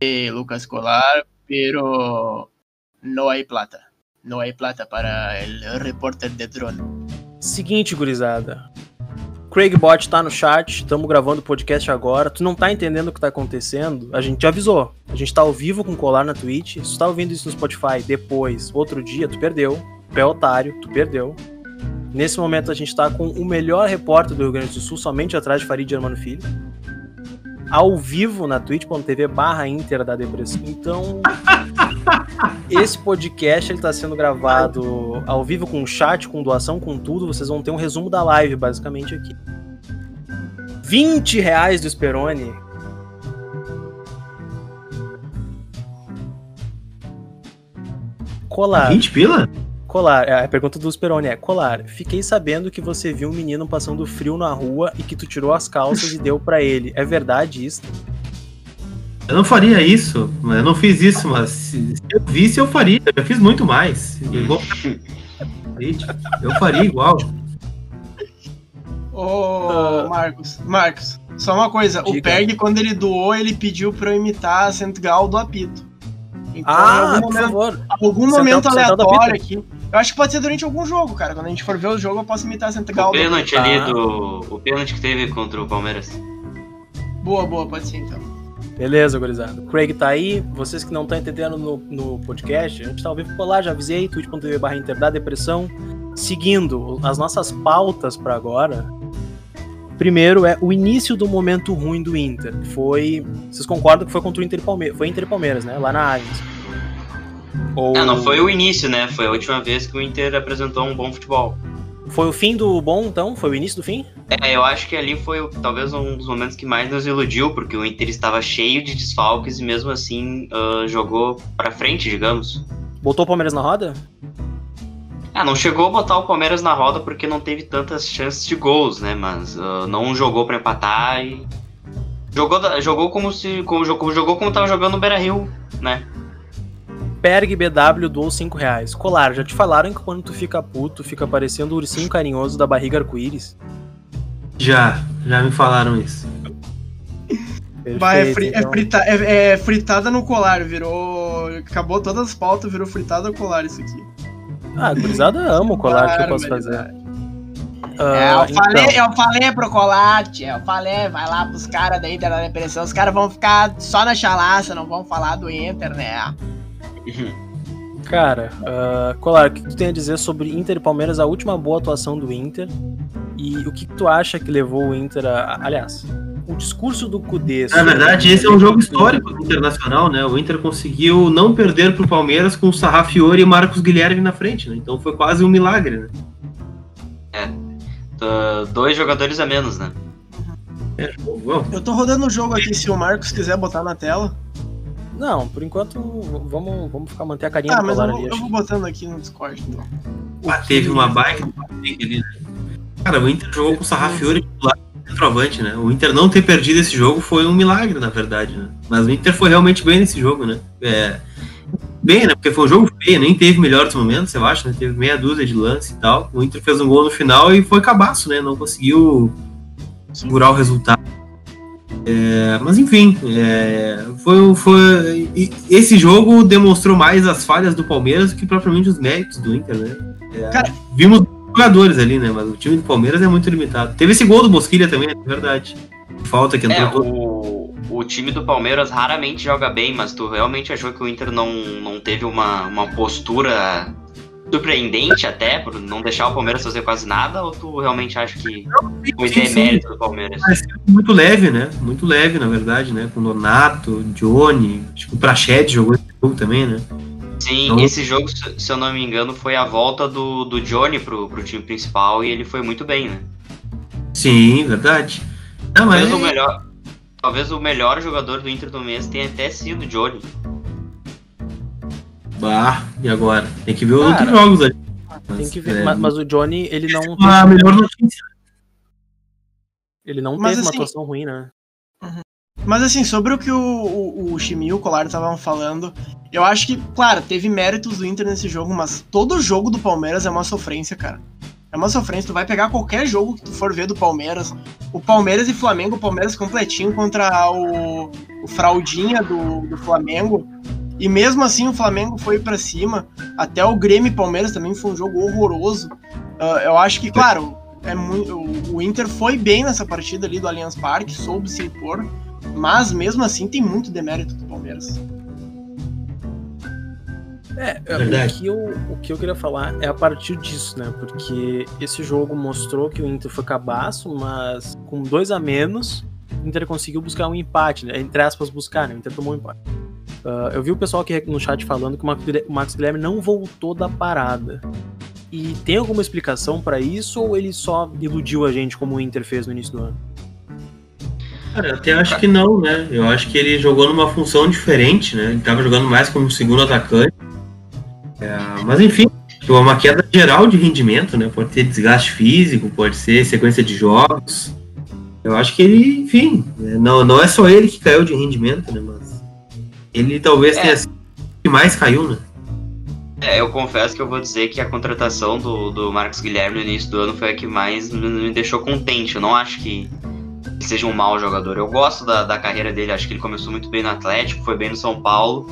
Lucas Colar, pero no hay plata. No hay plata para el repórter de drone. Seguinte, gurizada. Craig Bot tá no chat, estamos gravando o podcast agora. Tu não tá entendendo o que tá acontecendo? A gente te avisou. A gente tá ao vivo com colar na Twitch. Se tu tá ouvindo isso no Spotify depois, outro dia, tu perdeu. Tu é otário, tu perdeu. Nesse momento a gente tá com o melhor repórter do Rio Grande do Sul, somente atrás de Farid Germano Filho. Ao vivo na twitch.tv barra Inter da Depressão. Então, esse podcast ele tá sendo gravado ao vivo com chat, com doação, com tudo. Vocês vão ter um resumo da live, basicamente, aqui. 20 reais do Speroni. Colar. 20 pila? Colar, é, a pergunta do Speroni é: Colar, fiquei sabendo que você viu um menino passando frio na rua e que tu tirou as calças e deu para ele. É verdade isso? Eu não faria isso, eu não fiz isso, mas se eu visse, eu faria. Eu fiz muito mais. Eu faria igual. Ô, uh, Marcos, Marcos, só uma coisa. Diga. O Peg, quando ele doou, ele pediu pra eu imitar a Central do apito. Então, ah, algum momento, por favor. Algum momento aleatório aqui. Eu acho que pode ser durante algum jogo, cara. Quando a gente for ver o jogo, eu posso imitar a Central. O pênalti do... ali do. O pênalti que teve contra o Palmeiras. Boa, boa, pode ser então. Beleza, gurizada. Craig tá aí. Vocês que não estão entendendo no, no podcast, a gente tá ao vivo por lá, já avisei, twitch.tv barra Inter da Depressão. Seguindo as nossas pautas para agora. Primeiro é o início do momento ruim do Inter. Foi. Vocês concordam que foi contra o Inter e Palmeiras? Foi Inter e Palmeiras, né? Lá na Allianz. Ou... Ah, não foi o início, né? Foi a última vez que o Inter apresentou um bom futebol. Foi o fim do bom, então? Foi o início do fim? É, eu acho que ali foi talvez um dos momentos que mais nos iludiu, porque o Inter estava cheio de desfalques e mesmo assim uh, jogou para frente, digamos. Botou o Palmeiras na roda? Ah, não chegou a botar o Palmeiras na roda porque não teve tantas chances de gols, né? Mas uh, não jogou para empatar e. Jogou, jogou como se. Como, jogou como tava jogando no Beira Rio, né? Perg BW doou 5 reais. Colar, já te falaram que quando tu fica puto, fica parecendo o ursinho carinhoso da barriga arco-íris? Já, já me falaram isso. Perfeito, Vai, é, fri é então. é, frita é, é, fritada no colar, virou. Acabou todas as pautas, virou fritada no colar isso aqui. Ah, a gurizada ama o colar que eu posso fazer. É, eu, então. falei, eu falei pro Colate, eu falei, vai lá pros caras da Inter da Depressão, os caras vão ficar só na chalaça, não vão falar do Inter, né? Cara, uh, Colar, o que tu tem a dizer sobre Inter e Palmeiras, a última boa atuação do Inter? E o que tu acha que levou o Inter a. Aliás, o discurso do Cudê. Na verdade, esse é um jogo histórico do Internacional, né? O Inter conseguiu não perder pro Palmeiras com o Sarrafiori e Marcos Guilherme na frente, né? Então foi quase um milagre, né? É. Dois jogadores a menos, né? É, Eu tô rodando o jogo aqui, se o Marcos quiser botar na tela. Não, por enquanto vamos, vamos ficar manter a carinha ah, do mas eu, ali. Eu vou botando aqui no Discord, então. Ah, teve uma baita ali, né? Cara, o Inter jogou com o Sarrafiori lá centroavante, né? O Inter não ter perdido esse jogo foi um milagre, na verdade, né? Mas o Inter foi realmente bem nesse jogo, né? É, bem, né? Porque foi um jogo feio, nem teve melhores momentos, eu acho, né? Teve meia dúzia de lance e tal. O Inter fez um gol no final e foi cabaço, né? Não conseguiu segurar o resultado. É, mas enfim, é, foi, foi, esse jogo demonstrou mais as falhas do Palmeiras do que propriamente os méritos do Inter, né? É, Cara, vimos jogadores ali, né? Mas o time do Palmeiras é muito limitado. Teve esse gol do Bosquilha também, é verdade. Falta que entrou é, todo. O, o time do Palmeiras raramente joga bem, mas tu realmente achou que o Inter não, não teve uma, uma postura surpreendente até, por não deixar o Palmeiras fazer quase nada, ou tu realmente acha que foi demérito do Palmeiras? Muito leve, né? Muito leve, na verdade, né? Com Donato, Johnny, acho que o Prachete jogou esse jogo também, né? Sim, então... esse jogo, se eu não me engano, foi a volta do, do Johnny pro, pro time principal e ele foi muito bem, né? Sim, verdade. Não, talvez, mas... o melhor, talvez o melhor jogador do Inter do mês tenha até sido o Johnny. Bah, e agora? Tem que ver Cara, outros jogos ali. Tem que ver, é... mas, mas, o Johnny, ele não. É a melhor notícia. Ele não mas, teve assim, uma atuação ruim, né? Uhum. Mas assim, sobre o que o, o, o Chimi e o Colar estavam falando, eu acho que, claro, teve méritos do Inter nesse jogo, mas todo jogo do Palmeiras é uma sofrência, cara. É uma sofrência. Tu vai pegar qualquer jogo que tu for ver do Palmeiras. O Palmeiras e Flamengo, o Palmeiras completinho contra o, o Fraldinha do, do Flamengo. E mesmo assim o Flamengo foi para cima. Até o Grêmio e Palmeiras também foi um jogo horroroso. Uh, eu acho que, claro, é muito, o Inter foi bem nessa partida ali do Allianz Parque, soube se impor. Mas mesmo assim tem muito demérito do Palmeiras. É, é o que, eu, o que eu queria falar é a partir disso, né? Porque esse jogo mostrou que o Inter foi cabaço, mas com dois a menos, o Inter conseguiu buscar um empate, né? Entre aspas, buscar, né? O Inter tomou um empate. Uh, eu vi o pessoal aqui no chat falando que o Max Guilherme não voltou da parada. E tem alguma explicação para isso ou ele só iludiu a gente como o Inter fez no início do ano? Cara, eu até acho que não, né? Eu acho que ele jogou numa função diferente, né? Ele tava jogando mais como segundo atacante. É, mas enfim, é uma queda geral de rendimento, né? Pode ser desgaste físico, pode ser sequência de jogos. Eu acho que ele, enfim, né? não, não é só ele que caiu de rendimento, né? Mas ele talvez é. tenha sido que mais caiu, né? É, eu confesso que eu vou dizer que a contratação do, do Marcos Guilherme no início do ano foi a que mais me deixou contente. Eu não acho que ele seja um mau jogador. Eu gosto da, da carreira dele, acho que ele começou muito bem no Atlético, foi bem no São Paulo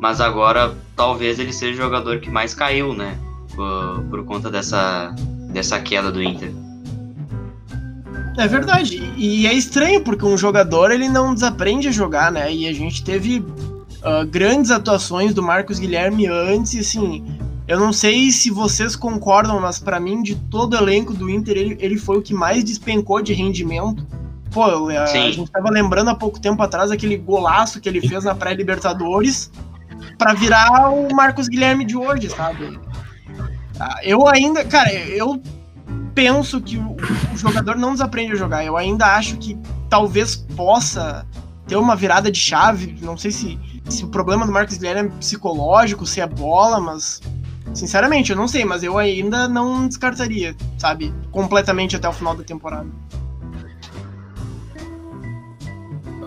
mas agora talvez ele seja o jogador que mais caiu, né? Por, por conta dessa, dessa queda do Inter. É verdade. E é estranho, porque um jogador ele não desaprende a jogar, né? E a gente teve uh, grandes atuações do Marcos Guilherme antes, e assim. Eu não sei se vocês concordam, mas para mim, de todo o elenco do Inter, ele, ele foi o que mais despencou de rendimento. Pô, a, a gente tava lembrando há pouco tempo atrás aquele golaço que ele fez na pré-Libertadores para virar o Marcos Guilherme de hoje, sabe? Ah, eu ainda, cara, eu penso que o, jogador não desaprende a jogar. Eu ainda acho que talvez possa ter uma virada de chave. Não sei se, se o problema do Marcos Guilherme é psicológico, se é bola, mas sinceramente eu não sei. Mas eu ainda não descartaria, sabe, completamente até o final da temporada.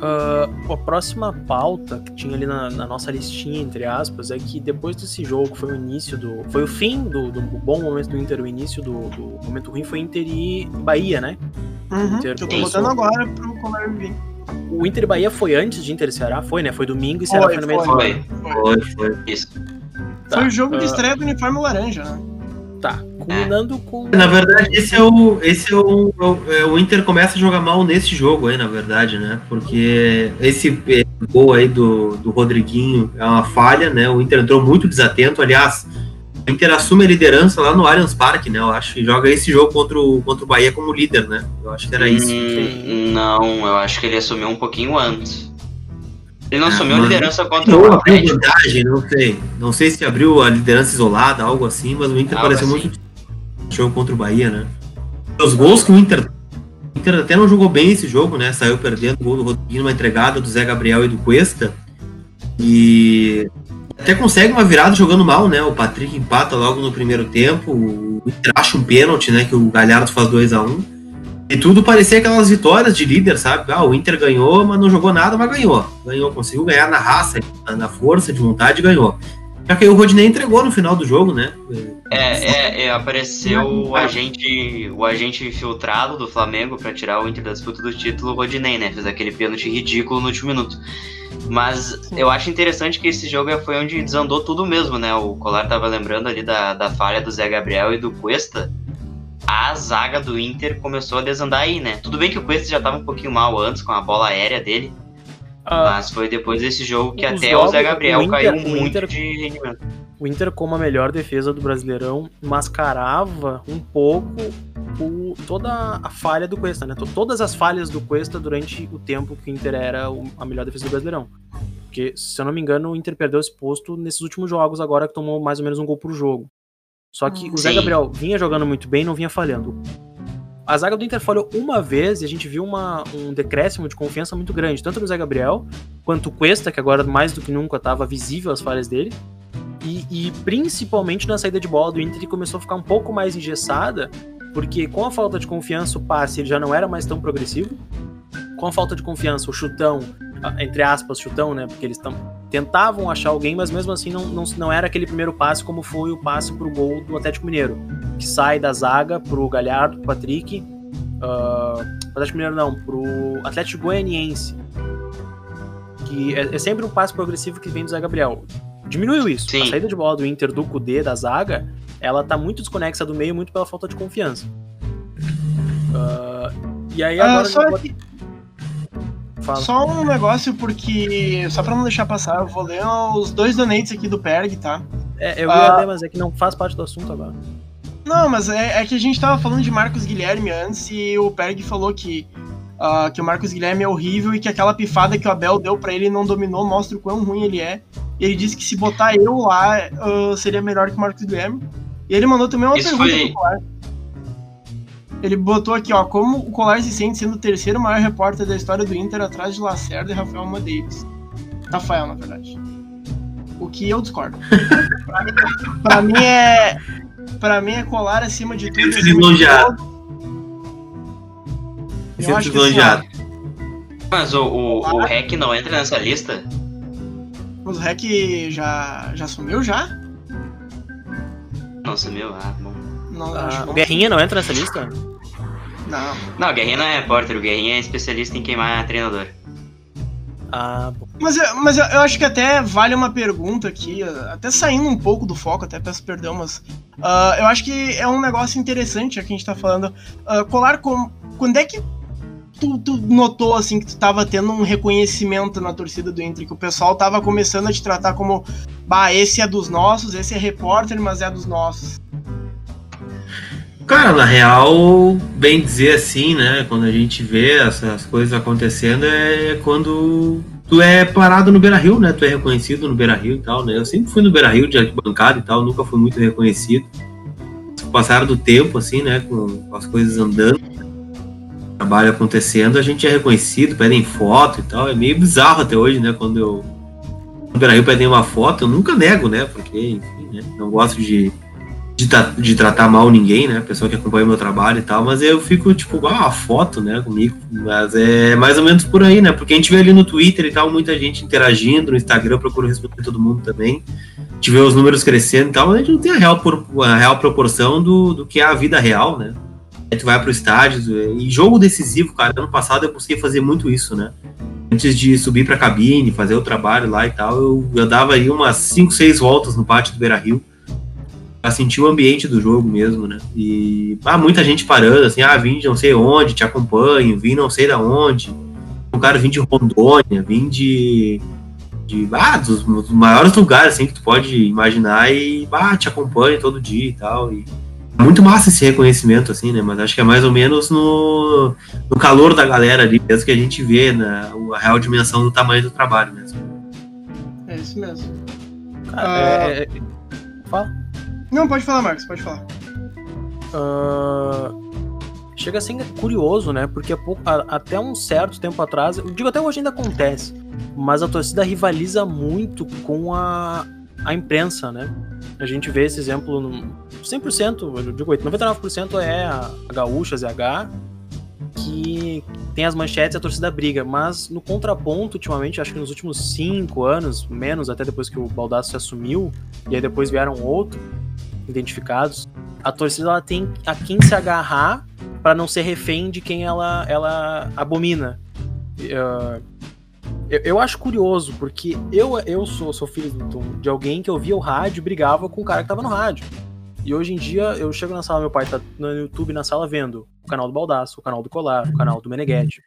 Uh, a próxima pauta que tinha ali na, na, nossa listinha, entre aspas, é que depois desse jogo, foi o início do. Foi o fim do, do bom momento do Inter, o início do, do momento ruim foi Inter e Bahia, né? Uhum, Inter, eu tô botando agora pro Colar vir. O Inter e Bahia foi antes de Inter e Ceará? Foi, né? Foi domingo e Ceará foi, foi no meio foi, foi, foi, foi. Isso. Tá, foi o jogo uh... de estreia do uniforme laranja, né? Tá, culminando com. Na verdade, esse é o. Esse é o, é o, Inter começa a jogar mal nesse jogo aí, na verdade, né? Porque esse gol aí do, do Rodriguinho é uma falha, né? O Inter entrou muito desatento. Aliás, o Inter assume a liderança lá no Allianz Parque, né? Eu acho que joga esse jogo contra o, contra o Bahia como líder, né? Eu acho que era isso. Hum, não, eu acho que ele assumiu um pouquinho antes. Ele não ah, assumiu a liderança contra o Atlético. Vantagem, não sei. Não sei se abriu a liderança isolada, algo assim, mas o Inter algo pareceu assim. muito jogo contra o Bahia, né? Os gols que o Inter. O Inter até não jogou bem esse jogo, né? Saiu perdendo o gol do Rodriguinho, uma entregada do Zé Gabriel e do Cuesta. E até consegue uma virada jogando mal, né? O Patrick empata logo no primeiro tempo. O Inter acha um pênalti, né? Que o Galhardo faz 2 a 1 um. E tudo parecia aquelas vitórias de líder, sabe? Ah, o Inter ganhou, mas não jogou nada, mas ganhou. Ganhou, conseguiu ganhar na raça, na força de vontade ganhou. Já que o Rodinei entregou no final do jogo, né? É, é, é apareceu o agente, o agente infiltrado do Flamengo para tirar o Inter da disputa do título, o Rodinei, né? Fez aquele pênalti ridículo no último minuto. Mas eu acho interessante que esse jogo foi onde desandou tudo mesmo, né? O Colar tava lembrando ali da, da falha do Zé Gabriel e do Cuesta a zaga do Inter começou a desandar aí, né? Tudo bem que o Cuesta já tava um pouquinho mal antes com a bola aérea dele, ah, mas foi depois desse jogo que até jogos, o Zé Gabriel o Inter, caiu muito Inter, de rendimento. O Inter, como a melhor defesa do Brasileirão, mascarava um pouco o, toda a falha do Cuesta, né? Todas as falhas do Cuesta durante o tempo que o Inter era a melhor defesa do Brasileirão. Porque, se eu não me engano, o Inter perdeu esse posto nesses últimos jogos, agora que tomou mais ou menos um gol por jogo. Só que o Zé Gabriel vinha jogando muito bem não vinha falhando. A zaga do Inter falhou uma vez e a gente viu uma, um decréscimo de confiança muito grande, tanto no Zé Gabriel quanto o Cuesta, que agora mais do que nunca estava visível as falhas dele. E, e, principalmente na saída de bola do Inter, que começou a ficar um pouco mais engessada, porque com a falta de confiança o passe ele já não era mais tão progressivo. Com a falta de confiança, o chutão entre aspas, chutão, né? Porque eles tam, tentavam achar alguém, mas mesmo assim não, não, não era aquele primeiro passe como foi o passe pro gol do Atlético Mineiro, que sai da zaga pro Galhardo, pro Patrick, uh, Atlético Mineiro não, pro Atlético Goianiense, que é, é, sempre um passe progressivo que vem do Zé Gabriel. Diminuiu isso. Sim. A saída de bola do Inter, do Cudê, da zaga, ela tá muito desconexa do meio, muito pela falta de confiança. Uh, e aí agora... só, pode... só um negócio, porque... Só pra não deixar passar, eu vou ler os dois donates aqui do Perg, tá? É, eu ia uh, ler, mas é que não faz parte do assunto agora. Não, mas é, é, que a gente tava falando de Marcos Guilherme antes e o Perg falou que uh, que o Marcos Guilherme é horrível e que aquela pifada que o Abel deu para ele não dominou mostra o quão ruim ele é. E ele disse que se botar eu lá uh, seria melhor que o Marcos Guilherme. E ele mandou também uma Isso pergunta foi... pro Colar. Ele botou aqui, ó, como o Colar se sente sendo o terceiro maior repórter da história do Inter atrás de Lacerda e Rafael Madeiros. Rafael, na verdade. O que eu discordo. pra, mim, pra mim é. Pra mim é colar acima de tudo. Eu acho que assim, Mas o, o, o REC não entra nessa lista? Mas o REC já, já sumiu já? Não sumiu, ah, bom. Não, ah, o Guerrinha não entra nessa lista? Não. Não, o Guerrinha não é repórter, o Guerrinha é especialista em queimar treinador. Ah, bom. Mas, eu, mas eu, eu, acho que até vale uma pergunta aqui, até saindo um pouco do foco, até peço perdão, mas uh, eu acho que é um negócio interessante aqui a gente tá falando. Uh, colar com. Quando é que tu, tu, notou, assim, que tu tava tendo um reconhecimento na torcida do Inter, que o pessoal tava começando a te tratar como, bah, esse é dos nossos, esse é repórter, mas é dos nossos? Cara, na real, bem dizer assim, né, quando a gente vê essas coisas acontecendo, é quando tu é parado no Beira Rio, né, tu é reconhecido no Beira Rio e tal, né, eu sempre fui no Beira Rio de arquibancada e tal, nunca fui muito reconhecido. Passaram do tempo, assim, né, com as coisas andando, trabalho acontecendo, a gente é reconhecido, pedem foto e tal. É meio bizarro até hoje, né? Quando eu no Brasil pedem uma foto, eu nunca nego, né? Porque, enfim, né? não gosto de, de, de, tratar mal ninguém, né? Pessoa que acompanha meu trabalho e tal, mas eu fico, tipo, ah, uma foto, né, comigo. Mas é mais ou menos por aí, né? Porque a gente vê ali no Twitter e tal, muita gente interagindo, no Instagram eu procuro responder todo mundo também. A gente vê os números crescendo e tal, mas a gente não tem a real, a real proporção do, do que é a vida real, né? Aí tu vai pro estádio. E jogo decisivo, cara, ano passado eu busquei fazer muito isso, né? Antes de subir pra cabine, fazer o trabalho lá e tal, eu, eu dava aí umas 5, 6 voltas no pátio do Beira Rio pra sentir o ambiente do jogo mesmo, né? E ah, muita gente parando, assim, ah, vim de não sei onde, te acompanho, vim não sei da onde. Um cara vim de Rondônia, vim de. de ah, dos, dos, maiores lugares assim, que tu pode imaginar e ah, te acompanho todo dia e tal. E muito massa esse reconhecimento, assim, né? Mas acho que é mais ou menos no, no calor da galera ali, mesmo que a gente vê né, a real dimensão do tamanho do trabalho mesmo. É isso mesmo. Cara, uh... é, é... Fala. Não, pode falar, Marcos, pode falar. Uh... Chega a ser curioso, né? Porque até um certo tempo atrás, eu digo até hoje ainda acontece, mas a torcida rivaliza muito com a, a imprensa, né? A gente vê esse exemplo no 100%, eu digo 99% é a Gaúcha, ZH, que tem as manchetes e a torcida briga, mas no contraponto, ultimamente, acho que nos últimos cinco anos, menos até depois que o Baldasso se assumiu, e aí depois vieram outros identificados, a torcida ela tem a quem se agarrar para não ser refém de quem ela, ela abomina. Uh, eu, eu, acho curioso, porque eu, eu sou, sou filho de alguém que ouvia o rádio e brigava com o cara que tava no rádio. E hoje em dia eu chego na sala, meu pai tá no YouTube na sala vendo o canal do Baldaço, o canal do Colar, o canal do Meneghetti.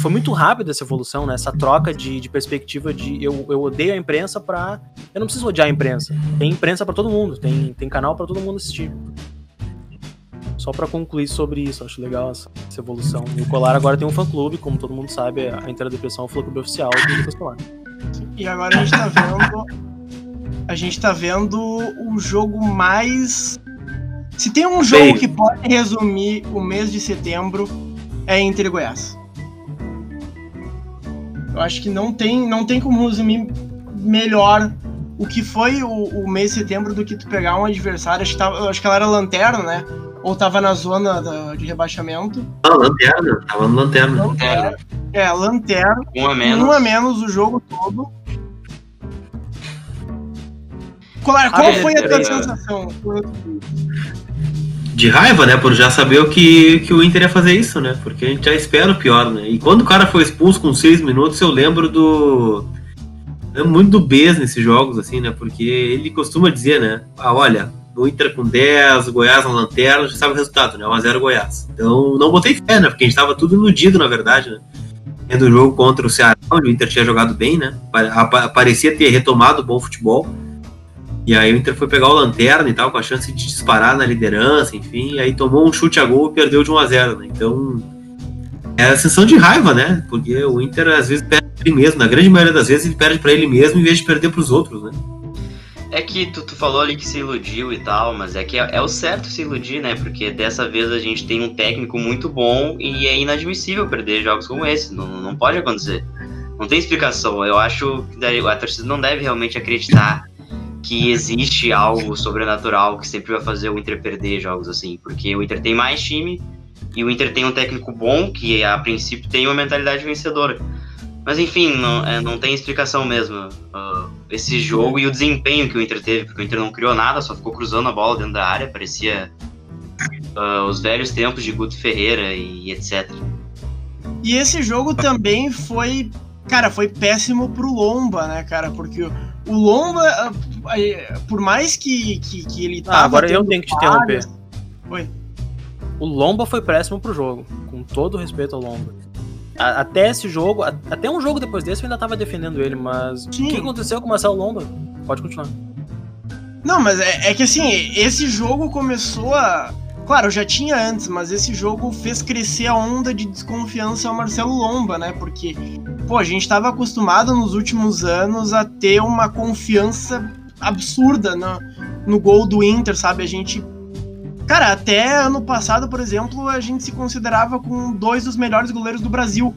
foi muito rápida essa evolução, né? Essa troca de, de perspectiva de eu, eu odeio a imprensa pra. Eu não preciso odiar a imprensa. Tem imprensa para todo mundo, tem, tem canal para todo mundo assistir. Só para concluir sobre isso, acho legal essa, essa, evolução. E o Colar agora tem um fã-clube, como todo mundo sabe, a Interdepressão é o fã-clube oficial do Colar. E agora a gente tá vendo. A gente tá vendo o jogo mais. Se tem um jogo Bem... que pode resumir o mês de setembro, é Inter e Goiás. Eu acho que não tem, não tem como resumir melhor o que foi o, o mês de setembro do que tu pegar um adversário. Acho que, tava, acho que ela era lanterna, né? Ou tava na zona da- de rebaixamento. Não, lanterna, tava no lanterna. Lanterna. É, lanterna. Um a menos. Um a menos o jogo todo. Colar, qual foi a tua sensação? De raiva, né? Por já saber o que, que o Inter ia fazer isso, né? Porque a gente já espera o pior, né? E quando o cara foi expulso com seis minutos, eu lembro do. Eu lembro muito do Bez nesses jogos, assim, né? Porque ele costuma dizer, né? Ah, olha, o Inter com 10, o Goiás na lanterna, já sabe o resultado, né? 1x0 Goiás. Então não botei fé, né? Porque a gente tava tudo iludido, na verdade, né? Tendo o jogo contra o Ceará, onde o Inter tinha jogado bem, né? Parecia ter retomado o bom futebol. E aí o Inter foi pegar o Lanterna e tal, com a chance de disparar na liderança, enfim, e aí tomou um chute a gol e perdeu de 1 a 0 né? Então, é a sensação de raiva, né? Porque o Inter às vezes perde pra ele mesmo, na grande maioria das vezes ele perde pra ele mesmo em vez de perder pros outros, né? É que tu, tu falou ali que se iludiu e tal, mas é que é, é o certo se iludir, né? Porque dessa vez a gente tem um técnico muito bom e é inadmissível perder jogos como esse. Não, não pode acontecer. Não tem explicação. Eu acho que a torcida não deve realmente acreditar que existe algo sobrenatural que sempre vai fazer o Inter perder jogos assim. Porque o Inter tem mais time e o Inter tem um técnico bom que a princípio tem uma mentalidade vencedora. Mas enfim, não, é, não tem explicação mesmo. ah, esse jogo e o desempenho que o Inter teve, porque o Inter não criou nada, só ficou cruzando a bola dentro da área, parecia ah, os velhos tempos de Guto Ferreira e etc. E esse jogo também foi. Cara, foi péssimo pro Lomba, né, cara? Porque o- o Lomba, ah, ah, por mais que, que, que ele tava. Ah, agora eu tenho que te interromper. Oi. O Lomba foi péssimo pro jogo, com todo respeito ao Lomba. A- até esse jogo, a- até um jogo depois desse eu ainda tava defendendo ele, mas o Sim. que aconteceu com o Marcelo Lomba? Pode continuar. Não, mas é, é que assim, esse jogo começou a. Claro, já tinha antes, mas esse jogo fez crescer a onda de desconfiança ao Marcelo Lomba, né? Porque, pô, a gente tava acostumado nos últimos anos a ter uma confiança absurda no, no gol do Inter, sabe? A gente. Cara, até ano passado, por exemplo, a gente se considerava com dois dos melhores goleiros do Brasil.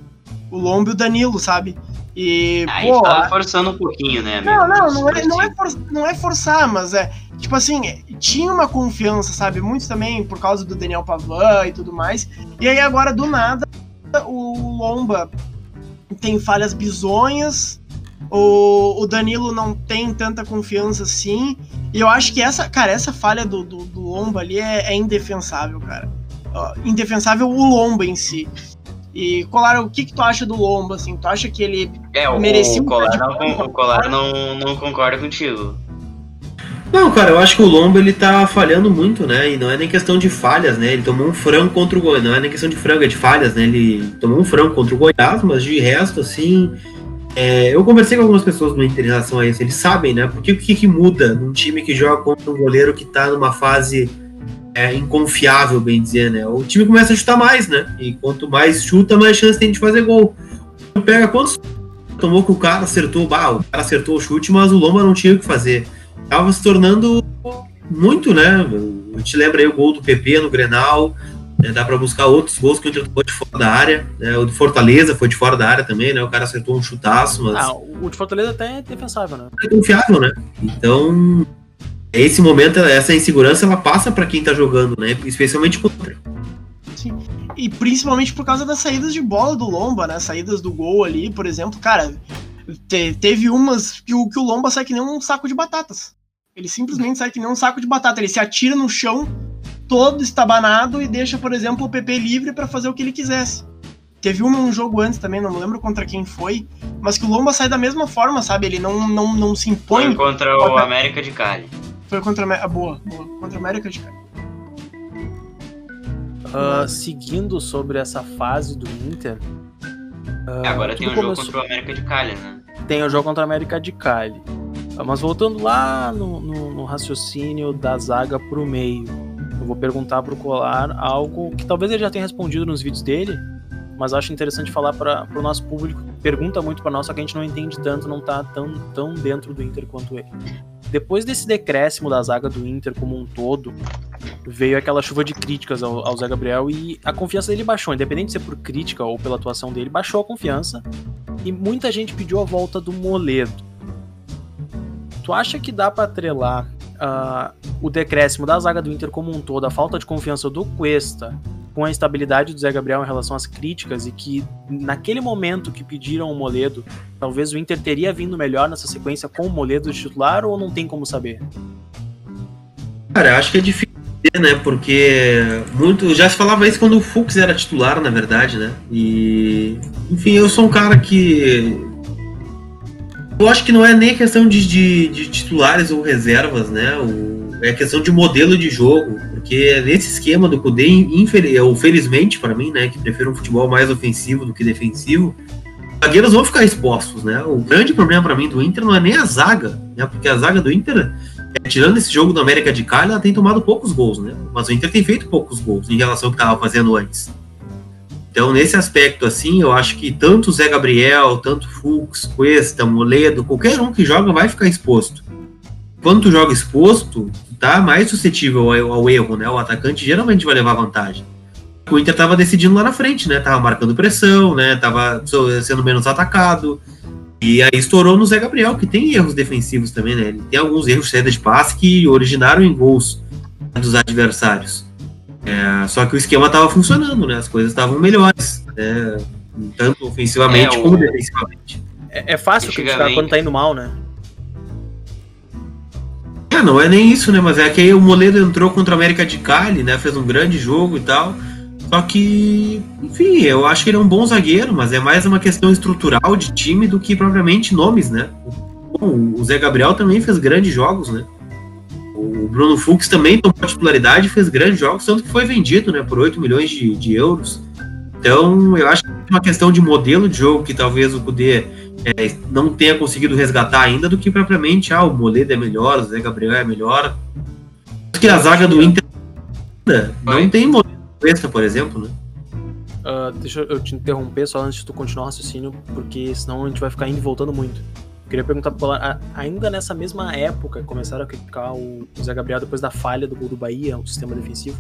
O Lomba e o Danilo, sabe? E, Aí pô, tava forçando um pouquinho, né, amigo? não, não, não é, não, é for- não é forçar, mas é. Tipo assim, tinha uma confiança, sabe? Muitos também por causa do Daniel Pavan e tudo mais. E aí agora, do nada, o Lomba tem falhas bizonhas. O, o Danilo não tem tanta confiança assim. E eu acho que essa, cara, essa falha do, do, do Lomba ali é, é indefensável, cara. Indefensável o Lomba em si. E, Colar, o que, que tu acha do Lomba, assim? Tu acha que ele É, o, merecia o um Colar, não, o Colar não, não concorda contigo. Não, cara, eu acho que o Lomba ele tá falhando muito, né? E não é nem questão de falhas, né? Ele tomou um frango contra o Goiás. Não é nem questão de frango, é de falhas, né? Ele tomou um frango contra o Goiás, mas de resto, assim. é, eu conversei com algumas pessoas no Inter em relação a isso. Eles sabem, né? Porque o que, que muda num time que joga contra um goleiro que tá numa fase é, inconfiável, bem dizer, né? O time começa a chutar mais, né? E quanto mais chuta, mais chance tem de fazer gol. Pega quantos tomou que o cara acertou, bah, o cara acertou o chute, mas o Lomba não tinha o que fazer tava se tornando muito, né? A gente lembra aí o gol do PP no Grenal, né? dá para buscar outros gols que o Inter tomou de fora da área, né? O do Fortaleza foi de fora da área também, né? O cara acertou um chutaço, mas Ah, o de Fortaleza até é defensável, né? é confiável, né? Então, esse momento, essa insegurança, ela passa para quem tá jogando, né? Especialmente contra. E principalmente por causa das saídas de bola do Lomba, né? Saídas do gol ali, por exemplo, cara. te- teve umas que o, que o Lomba sai que nem um saco de batatas. Ele simplesmente sai que nem um saco de batata. Ele se atira no chão, todo estabanado, e deixa, por exemplo, o PP livre pra fazer o que ele quisesse. Teve uma, um jogo antes também, não me lembro contra quem foi, mas que o Lomba sai da mesma forma, sabe? Ele não, não, não se impõe. Foi contra o América de Cali. Foi contra a América. Boa, boa. Contra a América de Cali. Ah, seguindo sobre essa fase do Inter. ah, Agora tem um jogo começou- contra o América de Cali, né? tem o jogo contra a América de Cali. Ah, Mas voltando lá no, no- no raciocínio da zaga pro meio, eu vou perguntar pro Colar algo que talvez ele já tenha respondido nos vídeos dele, mas acho interessante falar para o nosso público. Pergunta muito para nós, só que a gente não entende tanto, não tá tão, tão dentro do Inter quanto ele. Depois desse decréscimo da zaga do Inter como um todo, veio aquela chuva de críticas ao, ao Zé Gabriel e a confiança dele baixou, independente de ser por crítica ou pela atuação dele, baixou a confiança e muita gente pediu a volta do Moledo. Tu acha que dá pra atrelar ah, o decréscimo da zaga do Inter como um todo, a falta de confiança do Cuesta, com a instabilidade do Zé Gabriel em relação às críticas e que naquele momento que pediram o Moledo, talvez o Inter teria vindo melhor nessa sequência com o Moledo de titular ou não tem como saber? Cara, acho que é difícil né? Porque muito já se falava isso quando o Fux era titular, na verdade, né? E enfim, eu sou um cara que eu acho que não é nem questão de, de, de titulares ou reservas, né? O, é questão de modelo de jogo, porque nesse esquema do Kudê, infelizmente para mim, né, que prefiro um futebol mais ofensivo do que defensivo, os zagueiros vão ficar expostos, né? O grande problema para mim do Inter não é nem a zaga, né? Porque a zaga do Inter é, tirando esse jogo do América de Cali, ela tem tomado poucos gols, né? Mas o Inter tem feito poucos gols em relação ao que estava fazendo antes. Então, nesse aspecto, assim, eu acho que tanto o Zé Gabriel, tanto Fux, Cuesta, Moledo, qualquer um que joga vai ficar exposto. Quando tu joga exposto, tu tá mais suscetível ao, ao erro, né? O atacante geralmente vai levar vantagem. O Inter tava decidindo lá na frente, né? Tava marcando pressão, né? Tava sendo menos atacado. E aí estourou no Zé Gabriel, que tem erros defensivos também, né? Ele tem alguns erros de saída de passe que originaram em gols dos adversários. É, só que o esquema estava funcionando, né? As coisas estavam melhores, né? tanto ofensivamente é, o... como defensivamente. É, é fácil criticar quando tá indo mal, né? É, não é nem isso, né? Mas é que aí o Moledo entrou contra o América de Cali, né? Fez um grande jogo e tal. Só que, enfim, eu acho que ele é um bom zagueiro, mas é mais uma questão estrutural de time do que propriamente nomes, né? Bom, o Zé Gabriel também fez grandes jogos, né? O Bruno Fux também tomou titularidade fez grandes jogos, tanto que foi vendido, né, por 8 milhões de, de euros. Então, eu acho que é uma questão de modelo de jogo que talvez o Kudê é, não tenha conseguido resgatar ainda, do que propriamente, ah, o Moledo é melhor, o Zé Gabriel é melhor. Acho que a zaga do Inter não tem modelo por exemplo, né? Uh, deixa eu te interromper só antes de tu continuar o raciocínio, porque senão a gente vai ficar indo e voltando muito. Queria perguntar pro Polar, ainda nessa mesma época, começaram a criticar o Zé Gabriel depois da falha do gol do Bahia, o sistema defensivo.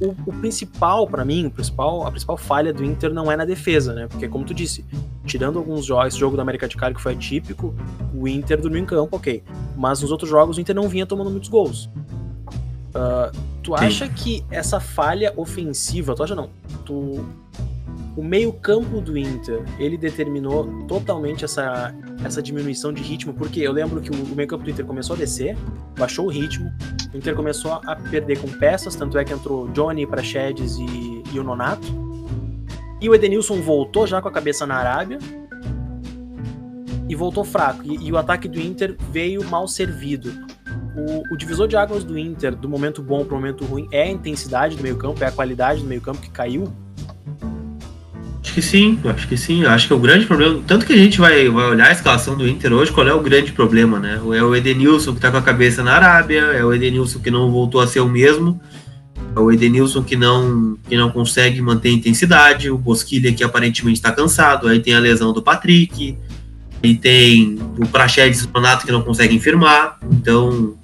O, o principal, para mim, o principal, a principal falha do Inter não é na defesa, né? Porque, como tu disse, tirando alguns jogos, esse jogo da América de Cali que foi atípico, o Inter dormiu em campo, ok. Mas nos outros jogos o Inter não vinha tomando muitos gols. Uh, tu acha Sim. que essa falha ofensiva, tu acha não? Tu, o meio-campo do Inter, ele determinou totalmente essa, essa diminuição de ritmo, porque eu lembro que o, meio-campo do Inter começou a descer, baixou o ritmo, o Inter começou a perder com peças, tanto é que entrou Johnny, Praxedes e, e o Nonato. E o Edenilson voltou já com a cabeça na Arábia, e voltou fraco. E, e, o ataque do Inter veio mal servido o, o, divisor de águas do Inter, do momento bom para o momento ruim, é a intensidade do meio-campo, é a qualidade do meio-campo que caiu? Que sim, acho que sim. Acho que é o grande problema. Tanto que a gente vai, vai olhar a escalação do Inter hoje, qual é o grande problema, né? É o Edenilson que está com a cabeça na Arábia, é o Edenilson que não voltou a ser o mesmo, é o Edenilson que não, que não consegue manter intensidade, o Bosquilha que aparentemente está cansado, aí tem a lesão do Patrick, e tem o Praxedes e o que não conseguem firmar. Então,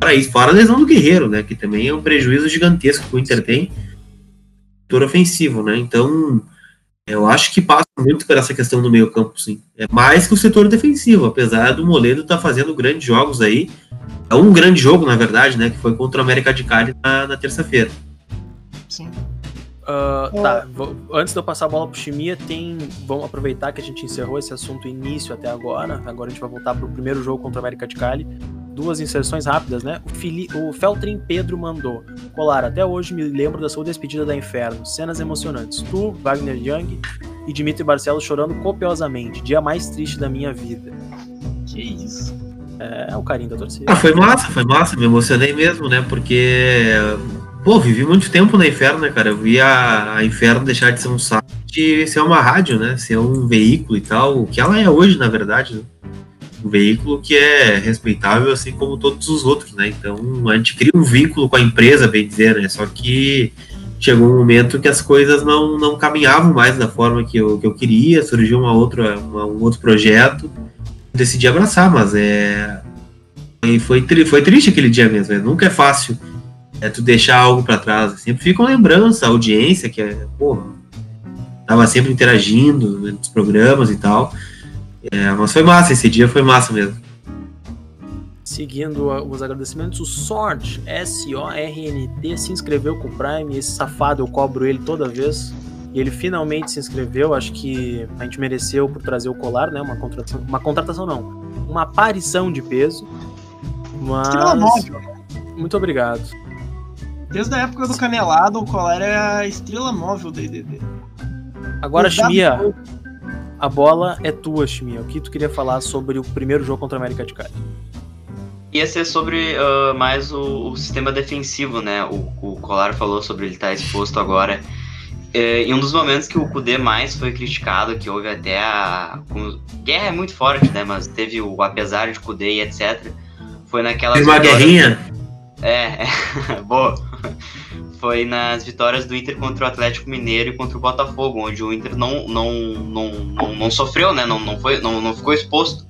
para isso, fora a lesão do Guerreiro, né? Que também é um prejuízo gigantesco que o Inter tem. Setor ofensivo, né? Então, eu acho que passa muito por essa questão do meio campo, sim. É mais que o setor defensivo, apesar do Moledo estar tá fazendo grandes jogos aí. É um grande jogo, na verdade, né? Que foi contra o América de Cali na, na terça-feira. Sim. Uh, tá, vou, antes de eu passar a bola pro Chimia, tem. Vamos aproveitar que a gente encerrou esse assunto início até agora. Agora a gente vai voltar pro primeiro jogo contra o América de Cali duas inserções rápidas, né? O, Fili o Feltrin Pedro mandou. Colar, até hoje me lembro da sua despedida da Inferno. Cenas emocionantes. Tu, Wagner Young e Dimitri Barcelos chorando copiosamente. Dia mais triste da minha vida. Que isso. É, é o carinho da torcida. Ah, foi massa, foi massa. Me emocionei mesmo, né? Porque. Pô, vivi muito tempo na Inferno, né, cara? Eu vi a, a Inferno deixar de ser um site e ser uma rádio, né? Ser um veículo e tal. O que ela é hoje, na verdade, né? Um veículo que é respeitável assim como todos os outros, né? Então a gente cria um vínculo com a empresa, bem dizer, né? Só que chegou um momento que as coisas não, não caminhavam mais da forma que eu, que eu queria, surgiu uma outra, uma, um outro projeto, decidi abraçar, mas é. E foi, foi triste aquele dia mesmo, né? nunca é fácil é, tu deixar algo para trás. Sempre fica uma lembrança, a audiência, que é, porra, tava sempre interagindo nos programas e tal. É, mas foi massa, esse dia foi massa mesmo. Seguindo os agradecimentos, o Sort, S-O-R-N-T, se inscreveu com o Prime. Esse safado eu cobro ele toda vez. E ele finalmente se inscreveu. Acho que a gente mereceu por trazer o colar, né? Uma contratação. Uma contratação não. Uma aparição de peso. Mas. Muito obrigado. Desde a época do Canelado, o colar é a estrela móvel da IDD. Agora, Chimia, a bola é tua, Chimia. O que tu queria falar sobre o primeiro jogo contra a América de Cali? Ia ser sobre uh, mais o, o, sistema defensivo, né? O, o Colar falou sobre ele estar exposto agora. É, em um dos momentos que o Kudê mais foi criticado, que houve até a. Guerra é muito forte, né? Mas teve o apesar de Kudê e etc. Foi naquela. Teve uma guerrinha? É, é boa. Foi nas vitórias do Inter contra o Atlético Mineiro e contra o Botafogo, onde o Inter não, não, não, não, não sofreu, né? Não, não, foi, não, não ficou exposto.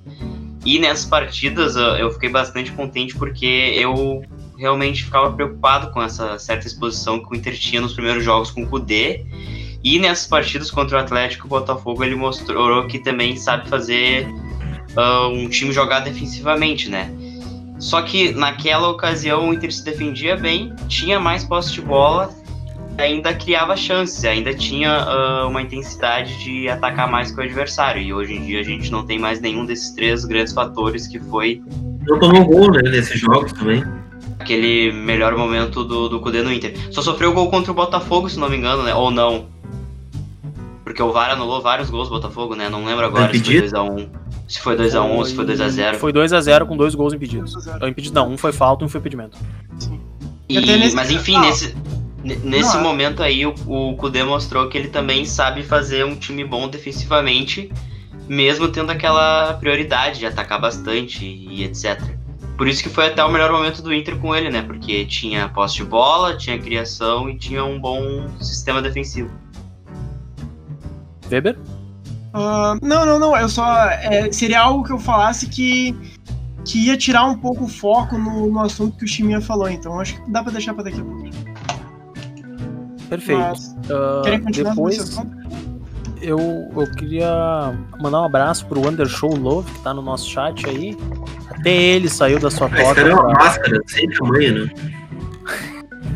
E nessas partidas eu fiquei bastante contente porque eu realmente ficava preocupado com essa certa exposição que o Inter tinha nos primeiros jogos com o Kudê. E nessas partidas contra o Atlético o Botafogo ele mostrou que também sabe fazer uh, um time jogar defensivamente, né? Só que naquela ocasião o Inter se defendia bem, tinha mais posse de bola ainda criava chances, ainda tinha uh, uma intensidade de atacar mais que o adversário. E hoje em dia a gente não tem mais nenhum desses três grandes fatores que foi. Não tomou gol, né, nesses jogos também. Aquele melhor momento do, do Cudê no Inter. Só sofreu gol contra o Botafogo, se não me engano, né? Ou não. Porque o VAR anulou vários gols do Botafogo, né? Não lembro agora se foi 2x1. Se foi 2x1 ou se foi 2x0. Foi 2x0 com dois gols impedidos. Impedido, não, um foi falta e um foi impedimento. E, mas enfim, nesse, Nesse não, momento aí, o, o Kudê mostrou que ele também sabe fazer um time bom defensivamente, mesmo tendo aquela prioridade de atacar bastante e etc. Por isso que foi até o melhor momento do Inter com ele, né? Porque tinha posse de bola, tinha criação e tinha um bom sistema defensivo. Weber? Uh, não, não, não. Eu só. É, seria algo que eu falasse que, que ia tirar um pouco o foco no, no assunto que o Chiminha falou. Então acho que dá pra deixar pra daqui a pouco. Perfeito. Mas, uh, depois, eu, eu queria mandar um abraço pro Undershow Love, que tá no nosso chat aí. Até ele saiu da sua toca. Esse é uma máscara sem tamanho, né?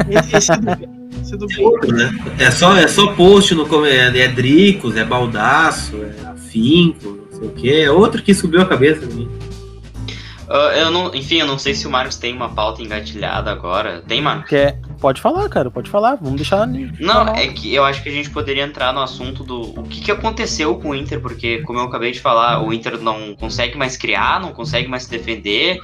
Esse é. Esse é do bem. Né? É, só, é só post no é, é Dricos, é Baldaço, é Afinco, não sei o que. É outro que subiu a cabeça também. Uh, eu não, enfim, eu não sei se o Marcos tem uma pauta engatilhada agora. Tem, Marcos? Quer, pode falar, cara, pode falar. Vamos deixar. Não, é que eu acho que a gente poderia entrar no assunto do o que, que aconteceu com o Inter, porque, como eu acabei de falar, o Inter não consegue mais criar, não consegue mais se defender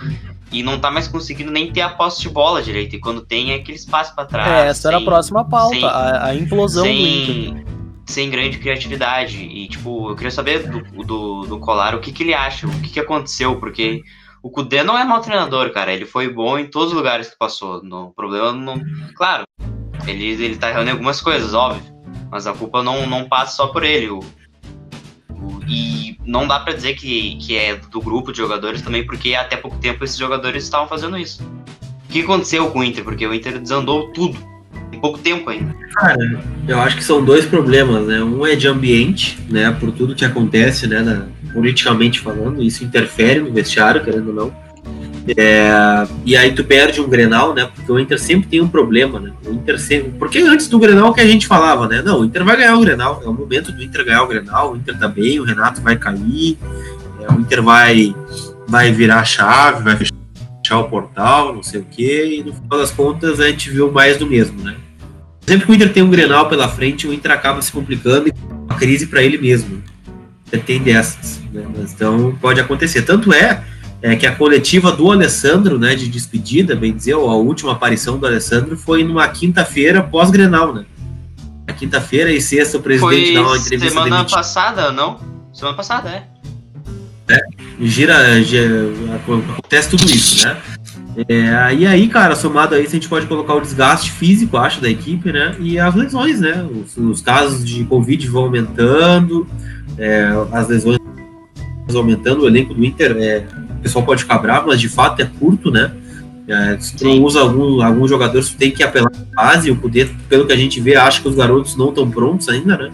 e não tá mais conseguindo nem ter a posse de bola direito. E quando tem, é aquele espaço para trás. É, essa sem, era a próxima pauta, sem, a, a, implosão sem, do Inter. Sem grande criatividade. E, tipo, eu queria saber do, do, do Colar o que, que ele acha, o que, que aconteceu, porque o Kudê não é mau treinador, cara. Ele foi bom em todos os lugares que passou. No problema não. Claro, ele, ele tá errando em algumas coisas, óbvio. Mas a culpa não, não passa só por ele. O, e não dá para dizer que, que é do grupo de jogadores também, porque até pouco tempo esses jogadores estavam fazendo isso. O que aconteceu com o Inter? Porque o Inter desandou tudo. Em pouco tempo ainda. Cara, eu acho que são dois problemas, né? Um é de ambiente, né? Por tudo que acontece, né? Na, politicamente falando, isso interfere no vestiário, querendo ou não. É, e aí tu perde um Grenal, né? Porque o Inter sempre tem um problema, né? O Inter sempre, porque antes do Grenal que a gente falava, né? Não, o Inter vai ganhar o Grenal, é o momento do Inter ganhar o Grenal, o Inter tá bem, o Renato vai cair, é, o Inter vai vai virar a chave, vai fechar o portal, não sei o quê, e no final das contas a gente viu mais do mesmo, né? Sempre que o Inter tem um Grenal pela frente, o Inter acaba se complicando e uma crise para ele mesmo tem dessas. Né? Então pode acontecer. Tanto é, é, que a coletiva do Alessandro, né, de despedida, bem dizer, a última aparição do Alessandro foi numa quinta-feira pós-Grenal, né? Na quinta-feira e sexta o presidente foi dá uma entrevista. Semana passada, não? Semana passada, é. É, gira, gira, acontece tudo isso, né? É, e aí, cara, somado a isso, a gente pode colocar o desgaste físico, acho, da equipe, né? E as lesões, né? Os, os casos de Covid vão aumentando, é, as lesões aumentando, o elenco do Inter, é, pessoal pode ficar bravo, mas de fato é curto, né? É, se tu não usa algum, algum jogador, tu tem que apelar à base, o poder, pelo que a gente vê, acha que os garotos não estão prontos ainda, né?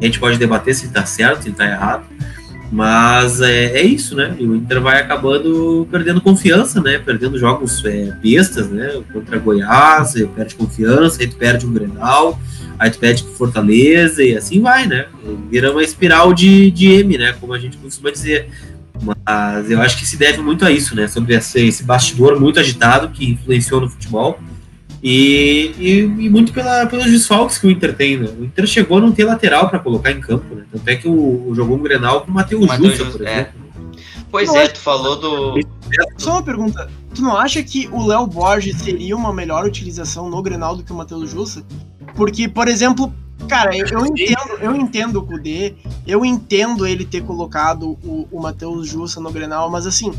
A gente pode debater se está certo, se está errado. Mas é, é isso, né? E o Inter vai acabando perdendo confiança, né? Perdendo jogos é, bestas, né? Contra Goiás, perde confiança, aí tu perde um Grenal, aí tu perde Fortaleza e assim vai, né? Vira uma espiral de, de M, né? Como a gente costuma dizer. Mas eu acho que se deve muito a isso, né? Sobre esse, esse bastidor muito agitado que influenciou no futebol. E, e, e, muito pela, pelos desfalques que o Inter tem. Né? O Inter chegou a não ter lateral para colocar em campo. Né? Tanto é que o, o jogou um Grenal com o Matheus Jussa, por é. exemplo. Pois não, é, tu falou do. Só uma pergunta. Tu não acha que o Léo Borges seria uma melhor utilização no Grenal do que o Matheus Jussa? Porque, por exemplo, cara, eu, eu entendo, eu entendo o Kudê, eu entendo ele ter colocado o, o Matheus Jussa no Grenal, mas assim,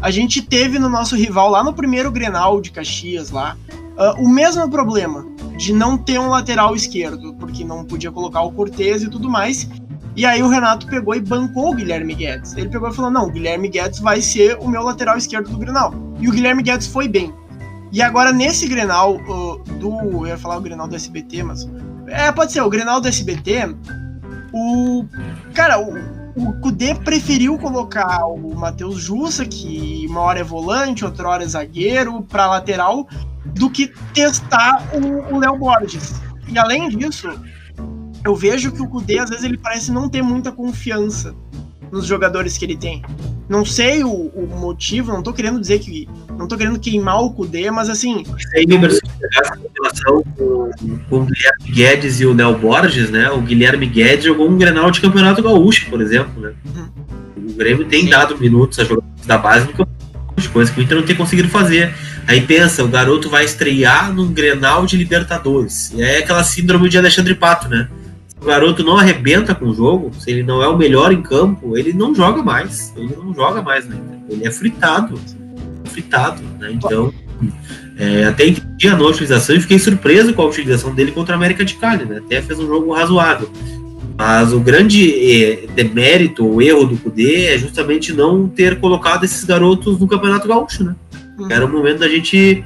a gente teve no nosso rival lá no primeiro Grenal de Caxias lá, Uh, o mesmo problema de não ter um lateral esquerdo, porque não podia colocar o Cortez e tudo mais. E aí o Renato pegou e bancou o Guilherme Guedes. Ele pegou e falou: não, o Guilherme Guedes vai ser o meu lateral esquerdo do Grenal. E o Guilherme Guedes foi bem. E agora nesse Grenal uh, do. Eu ia falar o Grenal do SBT, mas. É, pode ser, o Grenal do SBT. O. Cara, o, o Kudê preferiu colocar o Matheus Jussa, que uma hora é volante, outra hora é zagueiro, para lateral, do que testar o Léo Borges. E além disso, eu vejo que o Kudê, às vezes, ele parece não ter muita confiança nos jogadores que ele tem. Não sei o, o motivo, não tô querendo dizer que. Não tô querendo queimar o Kudê, mas assim. Tem relação com, com o Guilherme Guedes e o Léo Borges, né? O Guilherme Guedes jogou um Grenal de Campeonato Gaúcho, por exemplo, né? Uhum. O Grêmio tem Sim. dado minutos a jogadores da base no Campeonato coisa que o Inter não tem conseguido fazer. Aí pensa, o garoto vai estrear num Grenal de Libertadores. E é aquela síndrome de Alexandre Pato, né? O garoto não arrebenta com o jogo, se ele não é o melhor em campo, ele não joga mais. Ele não joga mais, né? Ele é fritado. Fritado, né? Então, é, até entendi a nossa utilização e fiquei surpreso com a utilização dele contra a América de Cali, né? Até fez um jogo razoável. Mas o grande é, demérito, o erro do Cudê é justamente não ter colocado esses garotos no Campeonato Gaúcho, né? Uhum. Era o momento da gente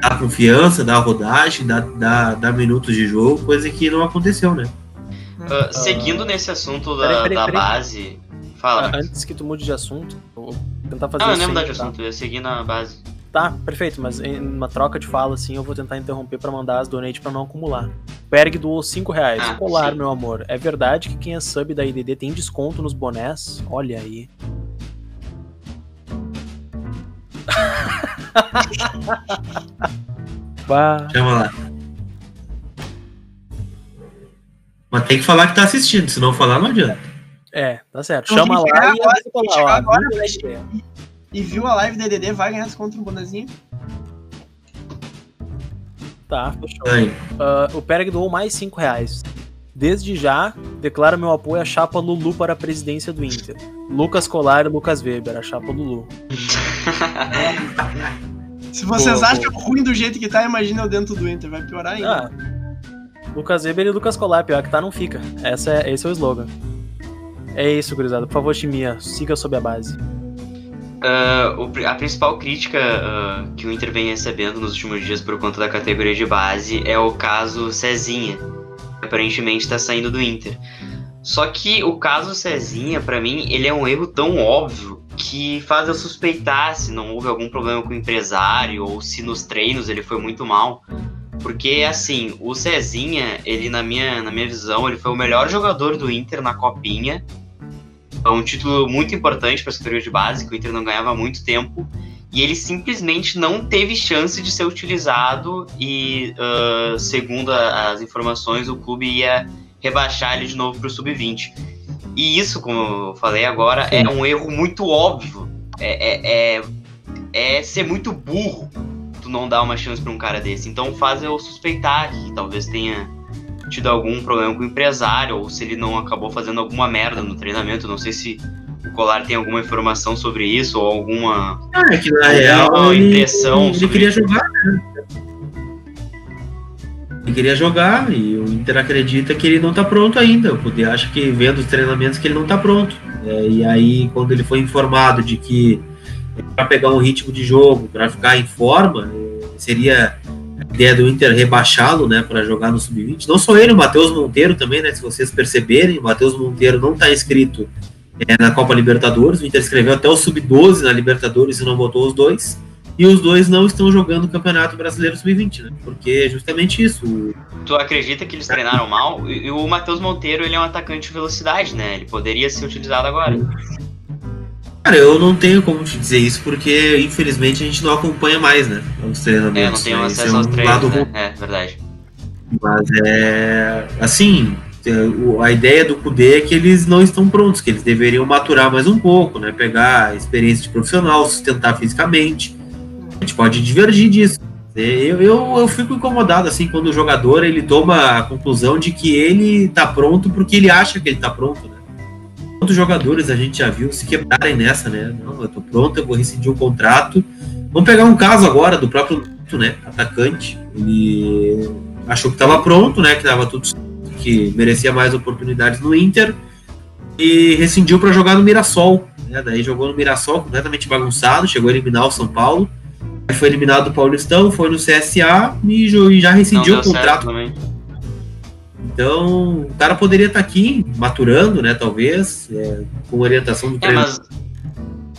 dar confiança, dar rodagem, dar, dar, dar minutos de jogo, coisa que não aconteceu, né? Uh, seguindo nesse assunto da, peraí, peraí, da peraí. base. Fala. Ah, antes que tu mude de assunto, vou tentar fazer Ah, eu nem mudar de tá? assunto, eu ia seguir na base. Tá, perfeito, mas em uma troca de fala, assim, eu vou tentar interromper para mandar as donate para não acumular. Berg doou 5 reais. Ah, Colar, sim. meu amor. É verdade que quem é sub da IDD tem desconto nos bonés? Olha aí. Chama lá. Mas tem que falar que tá assistindo, se não falar não adianta. É, tá certo. Chama lá e agora, lá, agora, e viu a live da DDD, vai ganhar desconto no bonezinho. Tá, fechou. Uh, o Pereg doou mais 5 reais. Desde já, declaro meu apoio à chapa Lulu para a presidência do Inter. Lucas Colar e Lucas Weber, a chapa Lulu. Se vocês acham ruim do jeito que tá, imagina eu dentro do Inter, vai piorar ainda. Ah, Lucas Weber e Lucas Colar, pior que tá, não fica. Essa é, esse é o slogan. É isso, gurizada. Por favor, Chimia, siga sob a base. Uh, a principal crítica uh, que o Inter vem recebendo nos últimos dias por conta da categoria de base é o caso Cezinha, aparentemente está saindo do Inter. Só que o caso Cezinha, para mim, ele é um erro tão óbvio que faz eu suspeitar se não houve algum problema com o empresário ou se nos treinos ele foi muito mal. Porque, assim, o Cezinha, ele, na minha, na minha visão, ele foi o melhor jogador do Inter na Copinha é um título muito importante para a categoria de base, que o Inter não ganhava há muito tempo. E ele simplesmente não teve chance de ser utilizado e, uh, segundo a, as informações, o clube ia rebaixar ele de novo para o sub-20. E isso, como eu falei agora, Sim. é um erro muito óbvio. É, é, é, é, ser muito burro tu não dar uma chance para um cara desse. Então faz eu suspeitar que talvez tenha tido algum problema com o empresário, ou se ele não acabou fazendo alguma merda no treinamento. Não sei se o Colar tem alguma informação sobre isso, ou alguma, ah, é que, na real, impressão. Ele, ele queria jogar, né? Ele queria jogar e o Inter acredita que ele não está pronto ainda. O Poder acha que vendo os treinamentos que ele não está pronto. É, e aí, quando ele foi informado de que para pegar um ritmo de jogo, para ficar em forma, seria ideia do Inter rebaixá-lo, né, para jogar no sub-20. Não só ele, o Matheus Monteiro também, né, se vocês perceberem, o Matheus Monteiro não está inscrito é, na Copa Libertadores. O Inter escreveu até o Sub-12 na Libertadores e não botou os dois. E os dois não estão jogando o Campeonato Brasileiro Sub-20, né? Porque é justamente isso. Tu acredita que eles treinaram mal? E o Matheus Monteiro, ele é um atacante de velocidade, né? Ele poderia ser utilizado agora. Cara, eu não tenho como te dizer isso, porque infelizmente a gente não acompanha mais, né? Os treinamentos. É, não tem né? acesso é aos um treinos, né? É, verdade. Mas é. Assim, é, a ideia do Kudê é que eles não estão prontos, que eles deveriam maturar mais um pouco, né? Pegar a experiência de profissional, sustentar fisicamente. A gente pode divergir disso. É, Eu, eu, eu fico incomodado, assim, quando o jogador ele toma a conclusão de que ele tá pronto porque ele acha que ele tá pronto, né? Quantos jogadores a gente já viu se quebrarem nessa, né? Não, eu tô pronto, eu vou rescindir o contrato. Vamos pegar um caso agora do próprio Neto, né? Atacante. Ele achou que estava pronto, né? Que tava tudo que merecia mais oportunidades no Inter e rescindiu para jogar no Mirassol. Né? Daí jogou no Mirassol completamente bagunçado, chegou a eliminar o São Paulo. Aí foi eliminado do Paulistão, foi no CSA e já rescindiu o contrato certo. Então, o cara poderia estar aqui, maturando, né, talvez, é, com orientação do É, treinador. mas,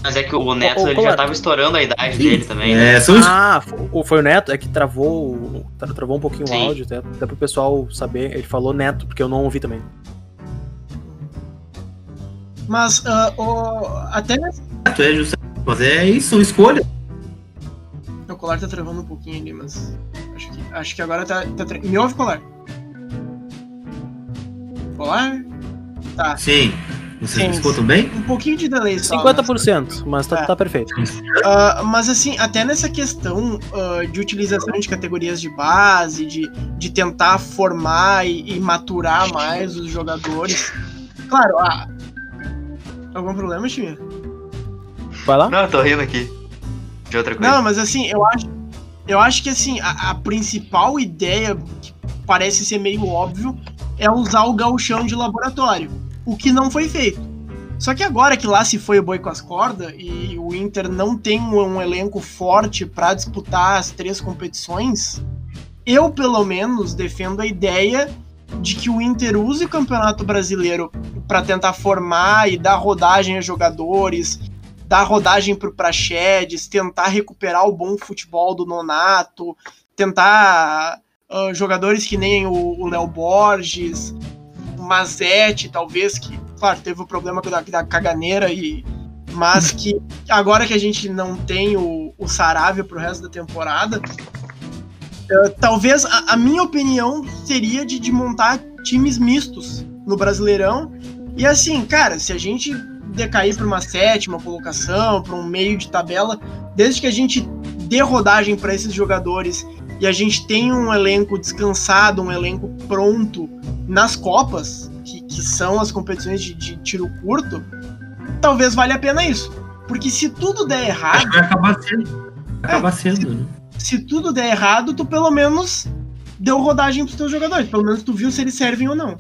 mas é que o Neto ô, ele já tava estourando a idade dele também, né? É, são Ah, fo- foi o Neto? É que travou, o- tra- travou um pouquinho Sim. o áudio, até, até pro pessoal saber. Ele falou Neto, porque eu não ouvi também. Mas ah, o- até nessa- é justamente, mas é isso, são escolhas. o colar tá travando um pouquinho ali, mas acho que, acho que agora tá, tá tra- Me ouve, colar? Colar? Tá. Sim. Vocês Sim. me escutam bem? Um pouquinho de delay só. mas- 50%, mas tá, É. tá perfeito. Ah, mas assim, até nessa questão ah, de utilização de categorias de base, de, de tentar formar e, e maturar mais os jogadores. Claro, ah, algum problema, time? Vai lá? Não, eu tô rindo aqui. De outra coisa. Não, mas assim, eu acho, eu acho que assim, a, a principal ideia, que parece ser meio óbvio, é usar o gauchão de laboratório, o que não foi feito. Só que agora que lá se foi o boi com as cordas e o Inter não tem um, elenco forte para disputar as três competições, eu pelo menos defendo a ideia de que o Inter use o Campeonato Brasileiro para tentar formar e dar rodagem a jogadores, dar rodagem pro Praxedes, tentar recuperar o bom futebol do Nonato, tentar ah, jogadores que nem o, Léo Borges, o Mazete, talvez, que, claro, teve o problema da, da caganeira, e, mas que agora que a gente não tem o, o Saravia pro resto da temporada, eh, talvez a, a minha opinião seria de, de montar times mistos no Brasileirão. E assim, cara, se a gente decair para uma sétima colocação, para um meio de tabela, desde que a gente dê rodagem para esses jogadores e a gente tenha um elenco descansado, um elenco pronto nas Copas, que, que são as competições de, de tiro curto, talvez valha a pena isso. Porque se tudo der errado, vai acabar sendo. Vai acabar sendo, né? se tudo der errado, tu pelo menos deu rodagem pros teus jogadores. Pelo menos tu viu se eles servem ou não.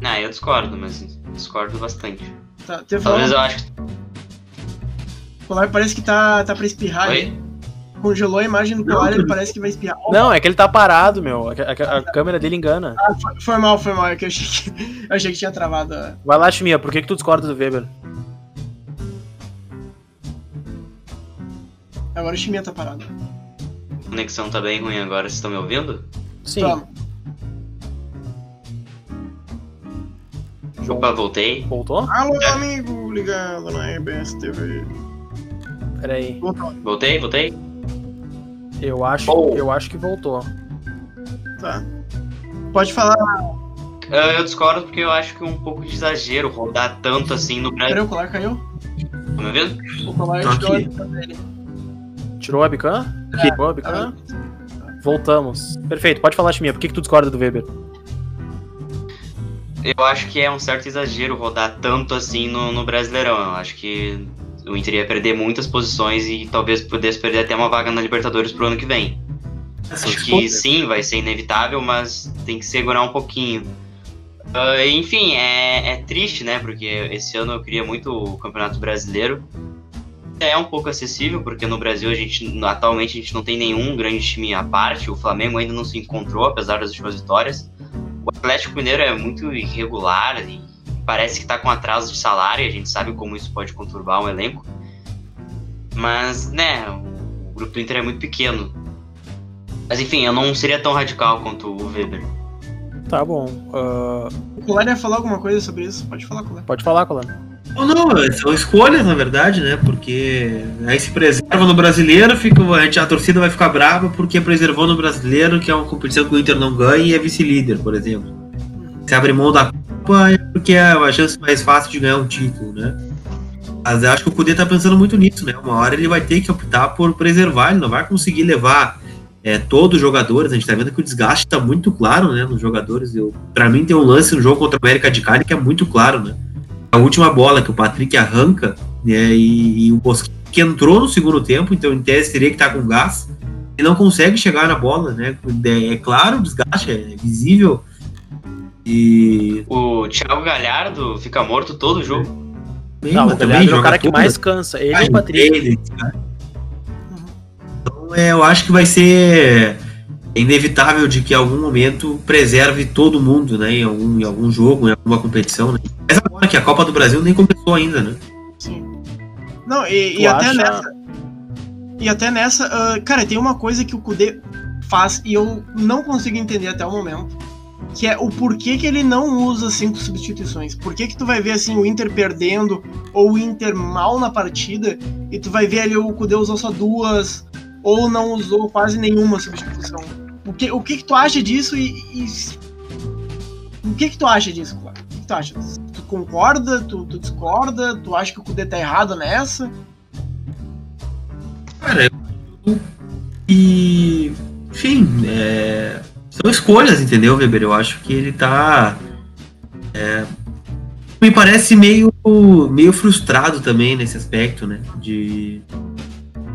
Não, eu discordo, mas discordo bastante. Tá, Talvez falando, eu acho que. o colar parece que tá, tá pra espirrar. Oi? aí. Congelou a imagem do Não, colar, ele parece que vai espirrar. Não, é que ele tá parado, meu. A, a- a câmera dele engana. Foi, foi mal, foi mal. É que eu achei que, eu achei que tinha travado. a- Vai lá, Chimia, por que, que tu discorda do Weber? Agora o Chiminha tá parado. A conexão tá bem ruim agora, vocês estão me ouvindo? Sim. Toma. Opa, voltei. voltou? Alô, amigo, ligado na RBS TV. Pera aí. Voltou. Voltei, voltei? Eu acho, Oh. eu acho que voltou. Tá. Pode falar. Eu discordo porque eu acho que é um pouco de exagero rodar tanto assim no Brasil. Peraí, o colar caiu? Tá me ouvindo? O colar tirou a aqui. visão dele. Tirou a webcam? Tirou a webcam? Voltamos. Perfeito, pode falar, Chimia, por que, que tu discorda do Weber? Eu acho que é um certo exagero rodar tanto assim no, no Brasileirão. Eu acho que o Inter ia perder muitas posições e talvez pudesse perder até uma vaga na Libertadores pro ano que vem. Acho que sim, vai ser inevitável, mas tem que segurar um pouquinho. Ah, enfim, é, é triste, né? Porque esse ano eu queria muito o Campeonato Brasileiro. É um pouco acessível, porque no Brasil a gente atualmente a gente não tem nenhum grande time à parte. O Flamengo ainda não se encontrou, apesar das últimas vitórias. O Atlético Mineiro é muito irregular e parece que tá com atraso de salário, a gente sabe como isso pode conturbar um elenco. Mas, né, o grupo do Inter é muito pequeno. Mas enfim, eu não seria tão radical quanto o Weber. Tá bom. Uh, O Colar ia falar alguma coisa sobre isso? Pode falar, Colar. pode falar, Colano. Não, não, são escolhas, na verdade, né? Porque aí se preserva no brasileiro, fica, a, gente, a torcida vai ficar brava porque preservou no brasileiro, que é uma competição que o Inter não ganha e é vice-líder, por exemplo. Se abre mão da Porque é a chance mais fácil de ganhar um título, né? Mas eu acho que o Kudê tá pensando muito nisso, né? Uma hora ele vai ter que optar por preservar, ele não vai conseguir levar é, todos os jogadores. A gente tá vendo que o desgaste tá muito claro, né? Nos jogadores. Eu, pra mim tem um lance no jogo contra o América de Cali que é muito claro, né? A última bola que o Patrick arranca, né? E, e o Bosquet que entrou no segundo tempo, então em tese teria que estar com gás, e não consegue chegar na bola, né? É claro o desgaste, é visível. E. O Thiago Galhardo fica morto todo jogo. Bem, Não, o Galhardo é o cara que tudo, mais cansa. Ele e Ai, o Patrick. dele, cara. Então, é, eu acho que vai ser inevitável de que em algum momento preserve todo mundo, né? Em algum, em algum jogo, em alguma competição. Né? Mas agora que a Copa do Brasil nem começou ainda, né? Sim. Não, e, e até acha- nessa. E até nessa. ah, cara, tem uma coisa que o Kudê faz e eu não consigo entender até o momento. Que é o porquê que ele não usa cinco substituições. Por que, que tu vai ver assim o Inter perdendo ou o Inter mal na partida e tu vai ver ali o Kudê usou só duas ou não usou quase nenhuma substituição. O que, o que, que tu acha disso e, e- O que, que tu acha disso, Cláudio? O que, que tu acha? Tu concorda? Tu, tu discorda? Tu acha que o Kudê tá errado nessa? Cara, eu... E. Enfim, é, são escolhas, entendeu, Weber? Eu acho que ele tá. é, Me parece meio, meio frustrado também nesse aspecto, né? De,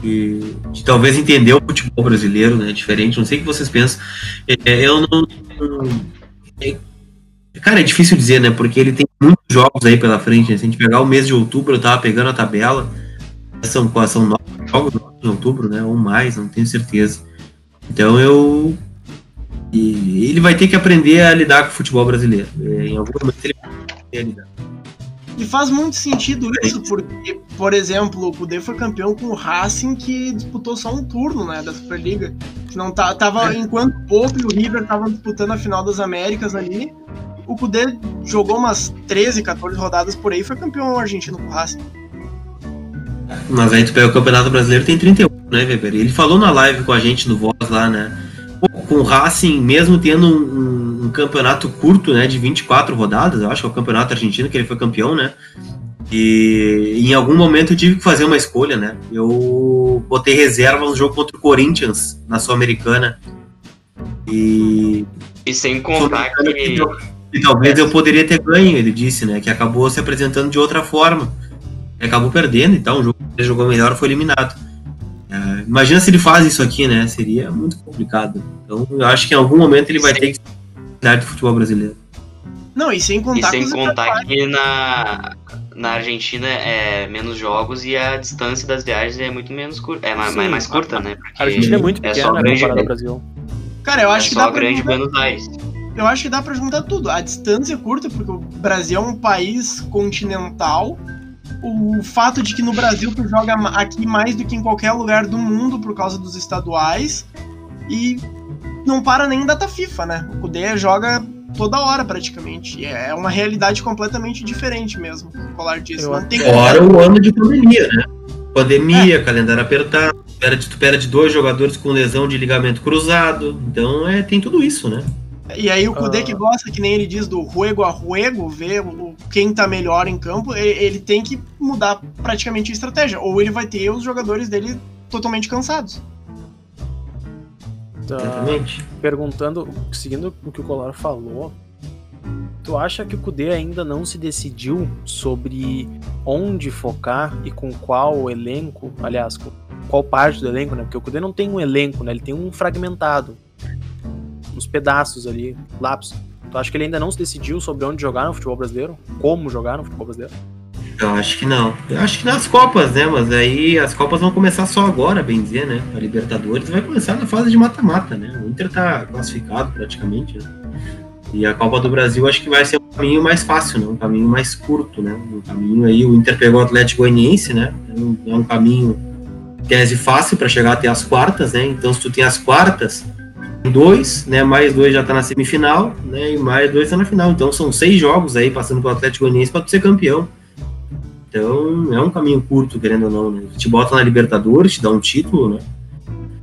de, de talvez entender o futebol brasileiro, né? Diferente, não sei o que vocês pensam. É, eu não. é- cara, é difícil dizer, né? Porque ele tem muitos jogos aí pela frente. né? Se a gente pegar o mês de outubro, eu tava pegando a tabela. São, são nove jogos em outubro, né? Ou mais, não tenho certeza. Então eu. E ele vai ter que aprender a lidar com o futebol brasileiro. É, Em algum momento ele vai aprender a lidar. E faz muito sentido isso, porque, por exemplo, o Kudê foi campeão com o Racing, que disputou só um turno, né, da Superliga. Que não tá, tava, enquanto o Pope e o River estavam disputando a final das Américas ali, o Kudê jogou umas 13, 14 rodadas por aí e foi campeão argentino com o Racing. Mas aí tu pega o Campeonato Brasileiro, tem 31, né, Weber? Ele falou na live com a gente no Voz lá, né? Com o Racing, mesmo tendo um, um- um campeonato curto, né, de 24 rodadas, eu acho que é o campeonato argentino que ele foi campeão, né? E em algum momento eu tive que fazer uma escolha, né? Eu botei reserva no jogo contra o Corinthians, na Sul-Americana. E E sem contar que. e talvez eu poderia ter ganho, ele disse, né? Que acabou se apresentando de outra forma. Acabou perdendo, então o jogo que ele jogou melhor foi eliminado. É, imagina se ele faz isso aqui, né? Seria muito complicado. Então eu acho que em algum momento ele vai Sim. ter que cuidar do futebol brasileiro. Não, e sem E contar sem com os contar que na, na Argentina é menos jogos e a distância das viagens é muito menos curta. É mais, mais curta, né? Porque A Argentina é muito é pequena só né, grande, comparada ao Brasil. Cara, eu é acho que só dá pra grande juntar, Buenos Aires. eu acho que dá pra juntar tudo. A distância é curta, porque o Brasil é um país continental. O fato de que no Brasil tu joga aqui mais do que em qualquer lugar do mundo por causa dos estaduais. E não para nem em data FIFA, né? O Kudê joga toda hora praticamente. E é uma realidade completamente diferente mesmo, o Colar disse. Eu Não tem Fora o ano de pandemia, né? Pandemia, calendário apertado, tu perde, tu perde dois jogadores com lesão de ligamento cruzado. Então é, tem tudo isso, né? E aí o Kudê Ah. que gosta, que nem ele diz, do ruego a ruego, ver o- quem tá melhor em campo, ele tem que mudar praticamente a estratégia. Ou ele vai ter os jogadores dele totalmente cansados. Tá, Exatamente. perguntando, seguindo o que o Colar falou, tu acha que o Kudê ainda não se decidiu sobre onde focar e com qual elenco, aliás, qual parte do elenco, né? Porque o Kudê não tem um elenco, né? Ele tem um fragmentado, uns pedaços ali, lápis. Tu acha que ele ainda não se decidiu sobre onde jogar no futebol brasileiro? Como jogar no futebol brasileiro? Eu acho que não. Eu acho que nas Copas, né? Mas aí as Copas vão começar só agora, bem dizer, né? A Libertadores vai começar na fase de mata-mata, né? O Inter tá classificado praticamente, né? E a Copa do Brasil acho que vai ser um caminho mais fácil, né? um caminho mais curto, né? Um caminho aí, o Inter pegou o Atlético Goianiense, né? É um, é um caminho tese fácil para chegar até as quartas, né? Então se tu tem as quartas, dois, né? Mais dois já tá na semifinal, né? E mais dois tá na final. Então são seis jogos aí passando pelo Atlético Goianiense para tu ser campeão. Então é um caminho curto, querendo ou não, né? Te bota na Libertadores, te dá um título, né?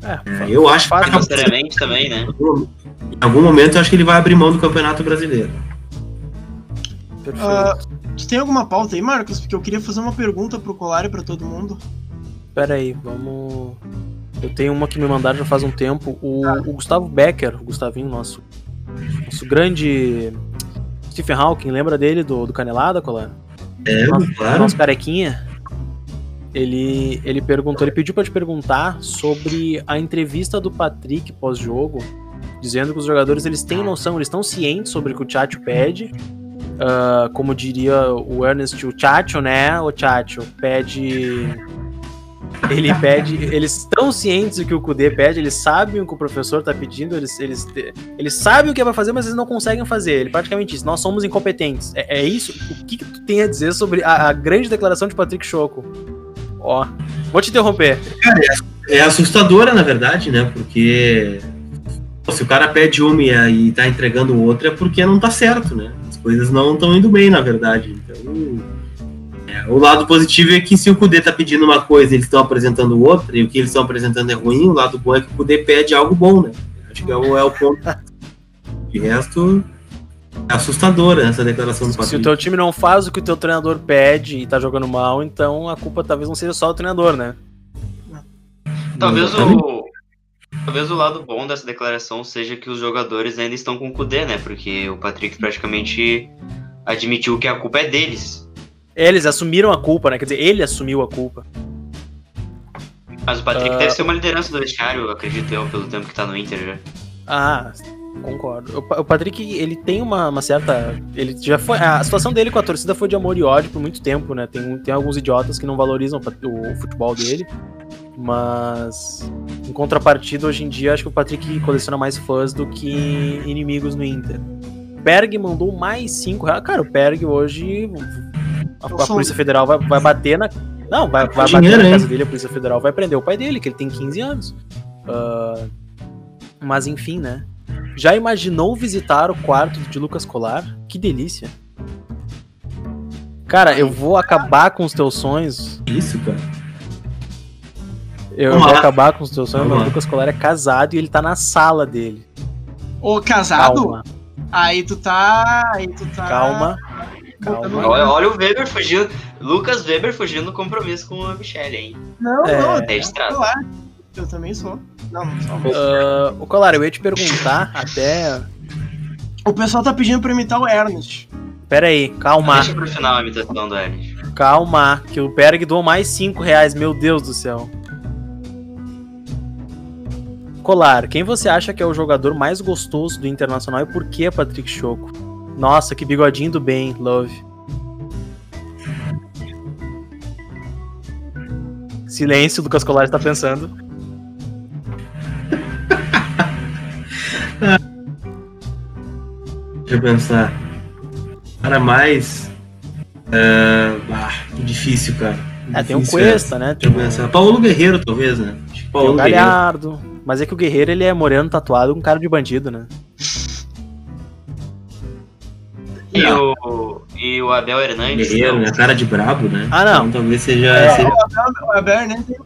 É, eu acho que necessariamente também, né? Em algum momento eu acho que ele vai abrir mão do Campeonato Brasileiro. Uh, tu tem alguma pauta aí, Marcos? Porque eu queria fazer uma pergunta pro Colar e pra todo mundo. Pera aí, vamos. Eu tenho uma que me mandaram já faz um tempo. O, o Gustavo Becker, o Gustavinho, nosso, nosso grande Stephen Hawking, lembra dele do, do Canelada, Colar? É, nosso, claro. Nosso carequinha. Ele, ele perguntou, ele pediu para te perguntar sobre a entrevista do Patrick pós-jogo, dizendo que os jogadores eles têm noção, eles estão cientes sobre o que o Tchatcho pede. Uh, como diria o Ernest, o Tchatcho, né? O Tchatcho pede ele pede, eles estão cientes do que o Kudê pede, eles sabem o que o professor está pedindo, eles, eles, eles sabem o que é pra fazer, mas eles não conseguem fazer. Ele praticamente isso, nós somos incompetentes. É, é isso? O que, que, tu tem a dizer sobre a, a grande declaração de Patrick Choco? Ó, vou te interromper. É, é assustadora, na verdade, né? Porque se o cara pede uma e, e tá entregando outra é porque não tá certo, né? As coisas não estão indo bem, na verdade. Então, é, o lado positivo é que se o Kudê tá pedindo uma coisa e eles estão apresentando outra, e o que eles estão apresentando é ruim, o lado bom é que o Kudê pede algo bom, né? Acho que é o, é o ponto. De resto, é assustadora essa declaração do Patrick. Se o teu time não faz o que o teu treinador pede e tá jogando mal, então a culpa talvez não seja só do treinador, né? Talvez o, talvez o lado bom dessa declaração seja que os jogadores ainda estão com o Kudê, né? Porque o Patrick praticamente admitiu que a culpa é deles. Eles assumiram a culpa, né? Quer dizer, ele assumiu a culpa. Mas o Patrick uh... deve ser uma liderança do vestiário, acredito eu, pelo tempo que tá no Inter já. Ah, concordo. O Patrick, ele tem uma, uma, certa. Ele já foi. A situação dele com a torcida foi de amor e ódio por muito tempo, né? Tem, tem alguns idiotas que não valorizam o, o futebol dele. Mas em contrapartida, hoje em dia, acho que o Patrick coleciona mais fãs do que inimigos no Inter. Berg mandou mais 5 reais. Cara, o Berg hoje. A, a Polícia Federal vai, vai bater na. Não, vai, vai bater na casa dele, a Polícia Federal vai prender o pai dele, que ele tem 15 anos. Uh, mas enfim, né? Já imaginou visitar o quarto de Lucas Colar? Que delícia. Cara, eu vou acabar com os teus sonhos. Isso, cara. Eu Vamos vou lá. acabar com os teus sonhos, mas o Lucas Colar é casado e ele tá na sala dele. Ô, casado? Calma. Aí tu tá. Aí tu tá. Calma. Calma. Olha, olha o Weber fugindo. Lucas Weber fugindo do compromisso com a Michelle, hein? Não, é... não. É eu também sou. Não, não sou. Uh, o Colar, eu ia te perguntar até. O pessoal tá pedindo pra imitar o Ernest. Pera aí, calma. Deixa pro final a imitação do Ernest. Calma, que o Berg doou mais 5 reais, meu Deus do céu. Colar, quem você acha que é o jogador mais gostoso do Internacional e por que Patrick Choco? Nossa, que bigodinho do bem, love. Silêncio, Lucas Colar está pensando. Deixa eu pensar. Cara, mais. Uh, ah, difícil, cara. É, tem um Cuesta, né? Deixa eu pensar. Paulo Guerreiro, talvez, né? Paulo tem o Galhardo. Guerreiro. Mas é que o Guerreiro ele é moreno tatuado com cara de bandido, né? E o, e o Abel Hernandes. Guerreiro, né? Cara de brabo, né? Ah, não. Então, talvez seja. É, seja... O Abel Hernandes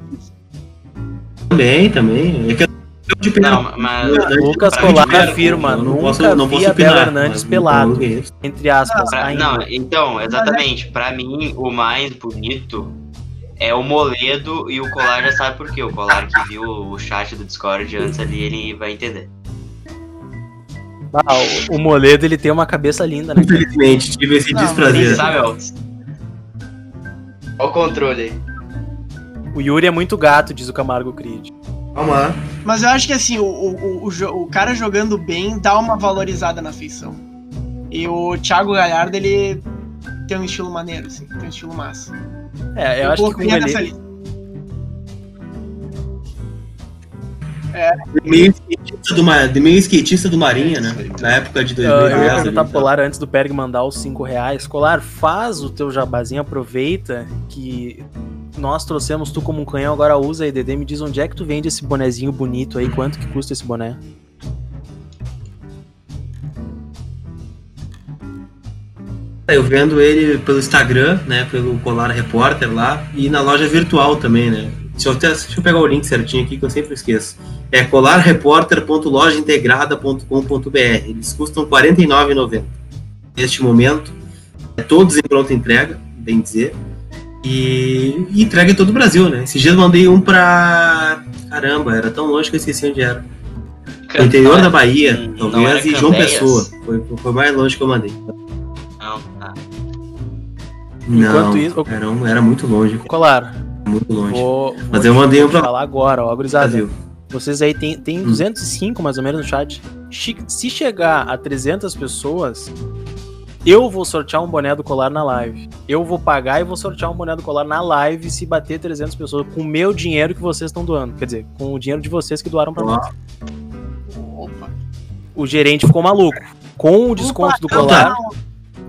também, também. É que não, mas Lucas Colar afirma, nunca posso, não vi Abel Hernandes pelado, entre aspas. Pra, não, então, exatamente, para mim o mais bonito é o Moledo e o Colar já sabe por quê. O Colar que viu o chat do Discord antes ali, ele vai entender. Ah, o, o Moledo ele tem uma cabeça linda, né? Infelizmente, tive esse desprazer. Sabe, Olha o controle aí. O Yuri é muito gato, diz o Camargo Creed. Vamos lá. Mas eu acho que assim, o, o, o, o, cara jogando bem dá uma valorizada na feição. E o Thiago Galhardo, ele tem um estilo maneiro, assim, tem um estilo massa. É, eu, eu acho que com ele... De meio skatista do, meio skatista do Marinha, né? Na época de Ah, eu ia 2010. ali, perguntar tá? pro Colar antes do Perg mandar os 5 reais. Colar, faz o teu jabazinho, aproveita que nós trouxemos tu como um canhão, agora usa aí, Dedê. Me diz onde é que tu vende esse bonezinho bonito aí, quanto que custa esse boné? Eu vendo ele pelo Instagram, né? Pelo Colar Repórter lá e na loja virtual também, né? Deixa eu, até- deixa eu pegar o link certinho aqui que eu sempre esqueço. É colarreporter.lojaintegrada.com.br. Eles custam R$ 49,90 neste momento. É todos em pronta entrega, bem dizer. E, e entrega em todo o Brasil, né? Esses dias eu mandei um pra. Caramba, era tão longe que eu esqueci onde era. No interior da Bahia, era talvez, e João Candeias? Pessoa. Foi, foi mais longe que eu mandei. Não, tá. Enquanto Não, isso- era, um- era muito longe, Colar, muito longe. vou, Mas vou eu mandei um pra falar agora, ó. Brasil. Vocês aí tem, tem Hum. 205 mais ou menos no chat. Se chegar a 300 pessoas, eu vou sortear um boné do colar na live. Eu vou pagar e vou sortear um boné do colar na live se bater 300 pessoas com o meu dinheiro que vocês estão doando. Quer dizer, com o dinheiro de vocês que doaram pra Ó, nós. Opa. O gerente ficou maluco. Com o desconto do Opa, colar, não,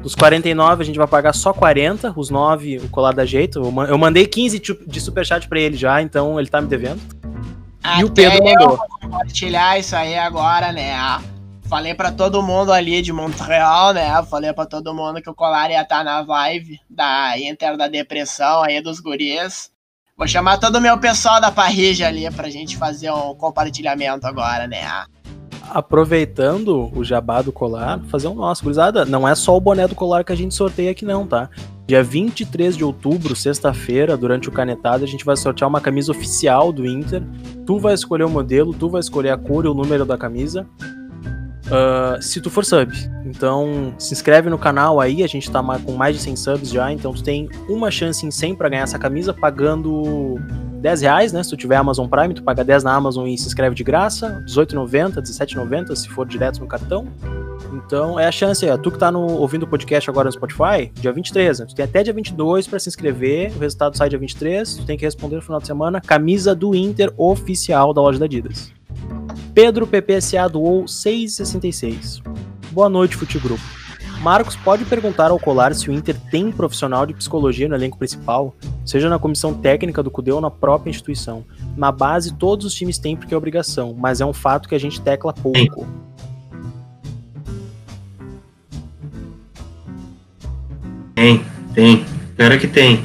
dos 49 a gente vai pagar só 40, os 9 o colar da jeito. Eu ma- Eu mandei 15 de de superchat pra ele já, então ele tá me devendo. E o Até Pedro mandou. vou compartilhar isso aí agora, né? Falei pra todo mundo ali de Montreal, né? Falei pra todo mundo que o Colar ia estar na live da Inter da Depressão aí dos guris. Vou chamar todo o meu pessoal da Parrija ali pra gente fazer um compartilhamento agora, né? aproveitando o jabá do colar, fazer um nosso. Gurizada, não é só o boné do colar que a gente sorteia aqui não, tá? Dia 23 de outubro, sexta-feira, durante o Canetado, a gente vai sortear uma camisa oficial do Inter. Tu vai escolher o modelo, tu vai escolher a cor e o número da camisa. Ah, se tu for sub. Então, se inscreve no canal aí, a gente tá com mais de 100 subs já, então tu tem uma chance em 100 pra ganhar essa camisa pagando 10 reais, né? Se tu tiver Amazon Prime, tu paga 10 na Amazon e se inscreve de graça, 18,90, 17,90 se for direto no cartão. Então é a chance aí. Tu que tá no, ouvindo o podcast agora no Spotify, dia 23, né? Tu tem até dia 22 pra se inscrever, o resultado sai dia 23, tu tem que responder no final de semana, camisa do Inter oficial da loja da Adidas. Pedro PPSA doou 6,66. Boa noite, Futegrupo. Marcos pode perguntar ao Colar se o Inter tem profissional de psicologia no elenco principal, seja na comissão técnica do CUDE ou na própria instituição. Na base, todos os times têm porque é obrigação, mas é um fato que a gente tecla pouco. Tem, tem. Pior que tem.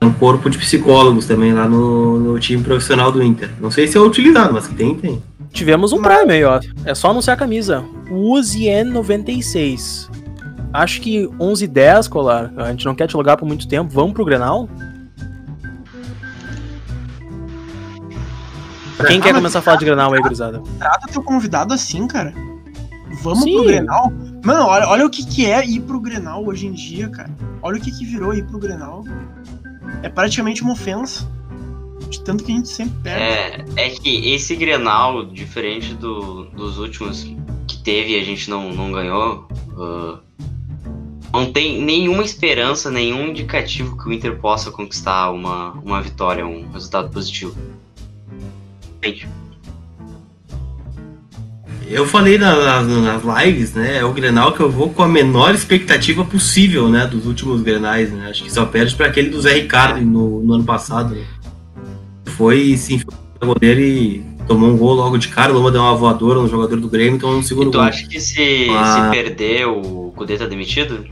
Tem um corpo de psicólogos também lá no, no time profissional do Inter. Não sei se é utilizado, mas que tem, tem. Tivemos um Prime aí, ó. É só anunciar a camisa. Uzien 96. Acho que 11 e 10, Colar. A gente não quer te logar por muito tempo. Vamos pro Grenal? Quem quer mas- começar a falar de Grenal aí, gurizada? Trata teu convidado assim, cara. Vamos Sim. pro Grenal. Mano, olha, olha o que, que é ir pro Grenal hoje em dia, cara. Olha o que, que virou ir pro Grenal. É praticamente uma ofensa. De tanto que a gente sempre perde. É, é que esse Grenal, diferente do, dos últimos que teve e a gente não, não ganhou, ah, não tem nenhuma esperança, nenhum indicativo que o Inter possa conquistar uma, uma vitória, um resultado positivo. Gente, Eu falei na- nas, nas lives, né? É o Grenal que eu vou com a menor expectativa possível, né? Dos últimos Grenais, né? Acho que só perde para aquele do Zé Ricardo no, no ano passado. Né? Foi, sim, foi o goleiro e tomou um gol logo de cara. O Loma deu uma voadora no jogador do Grêmio, então no segundo e tu gol. acha que se, Ah. se perder o Kudê tá demitido?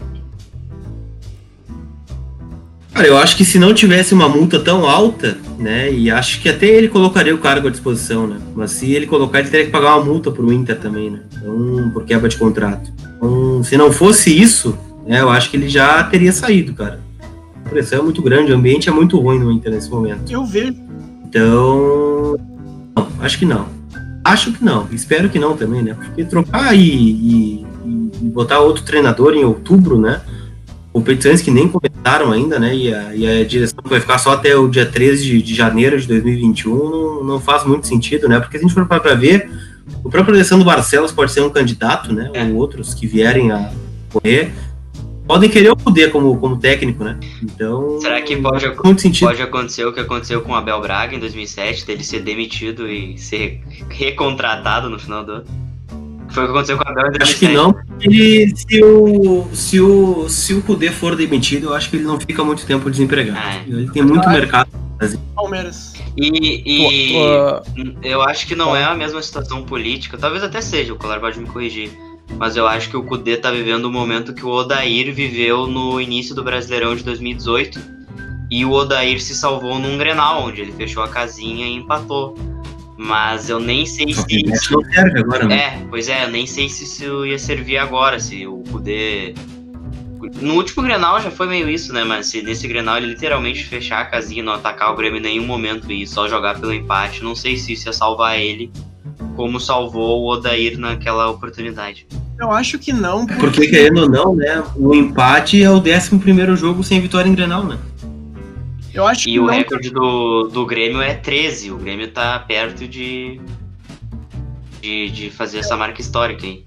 Cara, eu acho que se não tivesse uma multa tão alta, né? E acho que até ele colocaria o cargo à disposição, né? Mas se ele colocar, ele teria que pagar uma multa pro Inter também, né? Então, por quebra de contrato. Então, se não fosse isso, né, eu acho que ele já teria saído, cara. A pressão é muito grande, o ambiente é muito ruim no Inter nesse momento. Eu vejo. Então. Não, acho que não. Acho que não. Espero que não também, né? Porque trocar e, e- e botar outro treinador em outubro, né? Competições que nem começaram ainda, né? E a, e a direção vai ficar só até o dia 13 de, de janeiro de 2021, não, não faz muito sentido, né? Porque se a gente for parar pra ver, o próprio Alessandro Barcelos pode ser um candidato, né? É. Ou outros que vierem a correr. podem querer o poder como, como técnico, né? Então. Será que pode, pode acontecer o que aconteceu com o Abel Braga em 2007, dele ser demitido e ser recontratado no final do ano? Foi o que aconteceu com o Abel em 2007. Acho que não, porque se o, se o, se o Kudê for demitido, eu acho que ele não fica muito tempo desempregado. É. Ele tem muito Ah, mercado. Palmeiras. E, e Pô, eu acho que não é a mesma situação política, talvez até seja, o Colar pode me corrigir. Mas eu acho que o Kudê tá vivendo o momento que o Odair viveu no início do Brasileirão de 2018. E o Odair se salvou num Grenal, onde ele fechou a casinha e empatou. Mas eu nem sei Só se. isso não serve agora, né? É, pois é, eu nem sei se isso ia servir agora, se o Kudê. No último Grenal já foi meio isso, né? Mas se nesse Grenal ele literalmente fechar a casinha, não atacar o Grêmio em nenhum momento e só jogar pelo empate, não sei se isso ia salvar ele, como salvou o Odair naquela oportunidade. Eu acho que não, porque, Porque, querendo ou não, né? O empate é o 11 primeiro jogo sem vitória em Grenal, né? Eu acho que E o não, recorde do, do Grêmio é 13. O Grêmio tá perto de. de, de fazer essa marca histórica aí.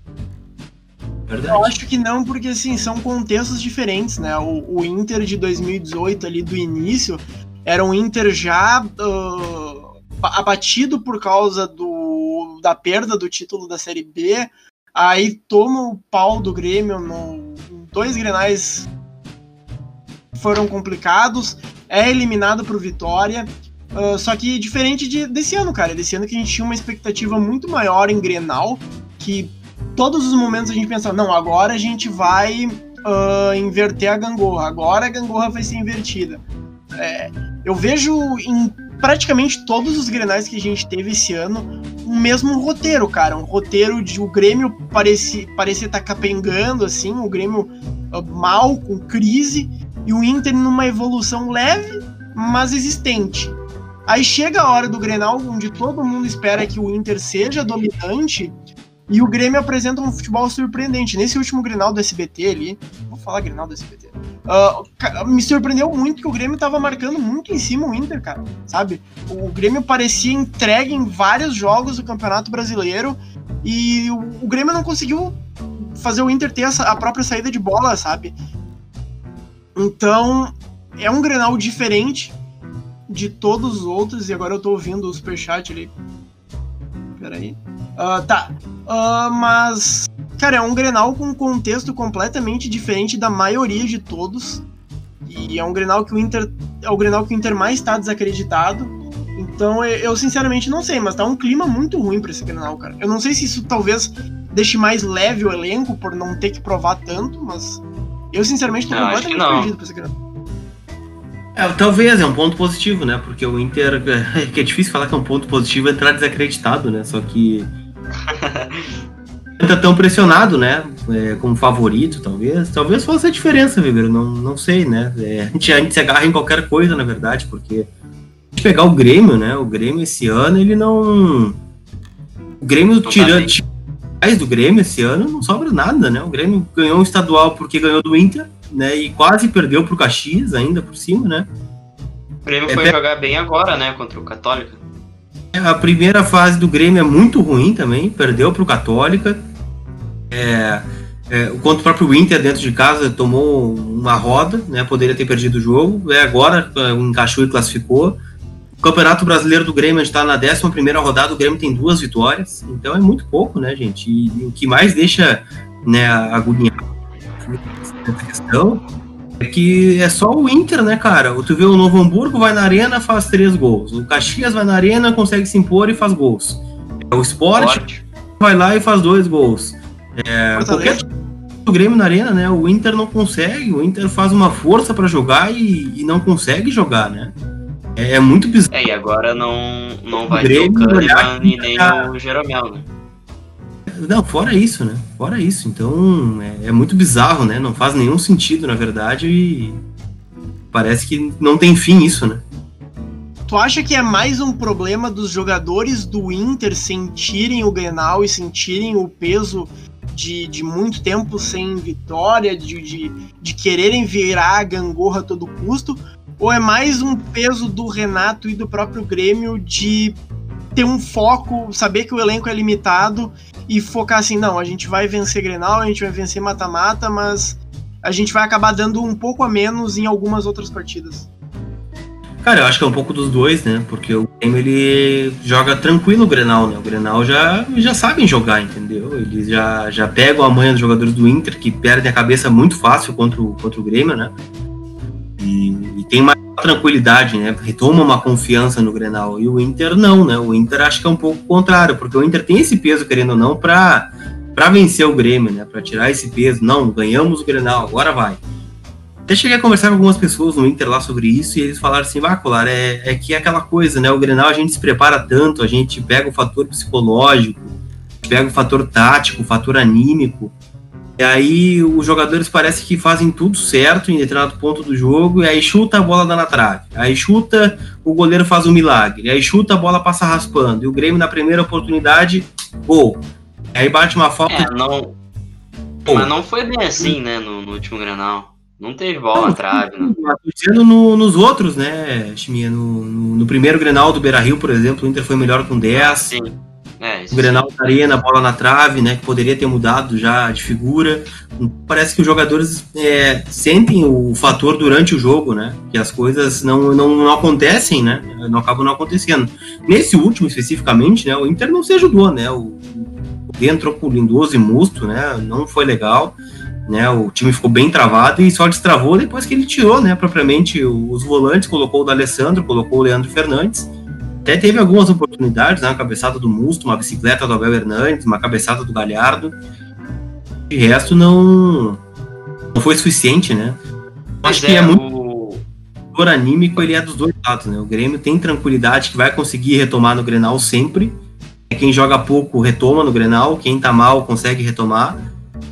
Verdade. Eu acho que não, porque assim, são contextos diferentes, né? O, o Inter de 2018 ali do início era um Inter já ah, abatido por causa do, da perda do título da Série B. Aí toma o pau do Grêmio no em dois grenais foram complicados, é eliminado pro Vitória. ah, só que diferente de, desse ano, cara. Desse ano que a gente tinha uma expectativa muito maior em Grenal, que todos os momentos a gente pensava, não, agora a gente vai ah, inverter a gangorra, agora a gangorra vai ser invertida. É, eu vejo em praticamente todos os grenais que a gente teve esse ano o mesmo roteiro, cara. Um roteiro de o Grêmio parecia estar capengando, assim, o Grêmio ah, mal, com crise, e o Inter numa evolução leve, mas existente. Aí chega a hora do Grenal, onde todo mundo espera que o Inter seja dominante, e o Grêmio apresenta um futebol surpreendente. Nesse último Grenal do SBT ali, vou falar Grenal do SBT, ah, ca- me surpreendeu muito que o Grêmio tava marcando muito em cima o Inter, cara, sabe? O Grêmio parecia entregue em vários jogos do Campeonato Brasileiro e o, Grêmio não conseguiu fazer o Inter ter a própria saída de bola, sabe? Então, é um Grenal diferente de todos os outros, e agora eu tô ouvindo o Superchat ali. Peraí. Ah, tá. Ah, mas, cara, é um Grenal com um contexto completamente diferente da maioria de todos. E é um Grenal que o Inter. É o Grenal que o Inter mais tá desacreditado. Então eu, sinceramente não sei, mas tá um clima muito ruim pra esse Grenal, cara. Eu não sei se isso talvez deixe mais leve o elenco por não ter que provar tanto, mas. Eu sinceramente tô Não, completamente não. perdido pra esse Grenal. É, talvez, é um ponto positivo, né? Porque o Inter. que é difícil falar que é um ponto positivo entrar desacreditado, né? Só que. Não tá tão pressionado, né? É, como favorito, talvez. Talvez fosse a diferença, Weber. Não, não sei, né? É, a, gente, a gente se agarra em qualquer coisa, na verdade, porque. Se a gente pegar o Grêmio, né? O Grêmio esse ano, ele não. O Grêmio tá tirando. Do Grêmio esse ano não sobra nada, né? O Grêmio ganhou um estadual porque ganhou do Inter, né? E quase perdeu pro Caxias ainda por cima, né? O Grêmio É, foi jogar bem agora, né, contra o Católica. A primeira fase do Grêmio é muito ruim também, perdeu para o Católica. É, é, contra o próprio Inter dentro de casa tomou uma roda, né? Poderia ter perdido o jogo. É, agora é, encaixou e classificou. O Campeonato Brasileiro do Grêmio está na 11 primeira rodada, o Grêmio tem duas vitórias, então é muito pouco, né, gente? E, e o que mais deixa né, agoniado nessa questão é que é só o Inter, né, cara? Tu vê o Novo Hamburgo vai na arena, faz três gols. O Caxias vai na arena, consegue se impor e faz gols. É, O Sport Forte. vai lá e faz dois gols. É, qualquer Fortaleza. o Grêmio na arena, né? O Inter não consegue. O Inter faz uma força pra jogar e, e não consegue jogar, né? É, é muito bizarro. É, e agora não, não vai Grêmio, ter o Kahneman olhar e nem pra- o Jeromel, né? Não, fora isso, né? Fora isso. Então é, é muito bizarro, né? Não faz nenhum sentido, na verdade, e parece que não tem fim isso, né? Tu acha que é mais um problema dos jogadores do Inter sentirem o Grenal e sentirem o peso de, de muito tempo sem vitória, de, de, de quererem virar a gangorra a todo custo? Ou é mais um peso do Renato e do próprio Grêmio de ter um foco, saber que o elenco é limitado e focar assim, não, a gente vai vencer Grenal, a gente vai vencer mata-mata, mas a gente vai acabar dando um pouco a menos em algumas outras partidas? Cara, eu acho que é um pouco dos dois, né? Porque o Grêmio ele joga tranquilo o Grenal, né? O Grenal já, já sabem jogar, entendeu? Eles já, já pegam a manha dos jogadores do Inter, que perdem a cabeça muito fácil contra o, contra o Grêmio, né? E, e tem mais tranquilidade, né? Retoma uma confiança no Grenal. E o Inter não, né? O Inter acho que é um pouco contrário, porque o Inter tem esse peso, querendo ou não, para para vencer o Grêmio, né? Para tirar esse peso. Não, ganhamos o Grenal, agora vai. Até cheguei a conversar com algumas pessoas no Inter lá sobre isso e eles falaram assim, ah, Colar, é, é que é aquela coisa, né? O Grenal a gente se prepara tanto, a gente pega o fator psicológico, pega o fator tático, o fator anímico, e aí os jogadores parece que fazem tudo certo em determinado ponto do jogo, e aí chuta a bola dá na trave. Aí chuta, o goleiro faz um milagre. Aí chuta, a bola passa raspando. E o Grêmio na primeira oportunidade, gol. Aí bate uma falta. É, não. Mas não foi bem assim, né, no, no último Grenal. Não teve bola na trave, né? Dizendo no, nos outros, né, Chiminha? No, no, no, primeiro Grenal do Beira Rio, por exemplo, o Inter foi melhor com 10. Ah, sim. É, o Grenal da Arena, bola na trave, né? Que poderia ter mudado já de figura. Parece que os jogadores é, sentem o fator durante o jogo, né? Que as coisas não, não, não, acontecem, né? Não acabam não acontecendo. Nesse último, especificamente, né? O Inter não se ajudou, né? O, o entrou com o Lindoso e Musto, né? Não foi legal. Né, o time ficou bem travado e só destravou depois que ele tirou, né, propriamente os volantes, colocou o da Alessandro, colocou o Leandro Fernandes. Até teve algumas oportunidades, né, uma cabeçada do Musto, uma bicicleta do Abel Hernandes, uma cabeçada do Galhardo. De resto não não foi suficiente, né? Acho é, que é muito o o anímico, ele é dos dois lados, né? O Grêmio tem tranquilidade que vai conseguir retomar no Grenal sempre. Quem joga pouco retoma no Grenal, quem tá mal consegue retomar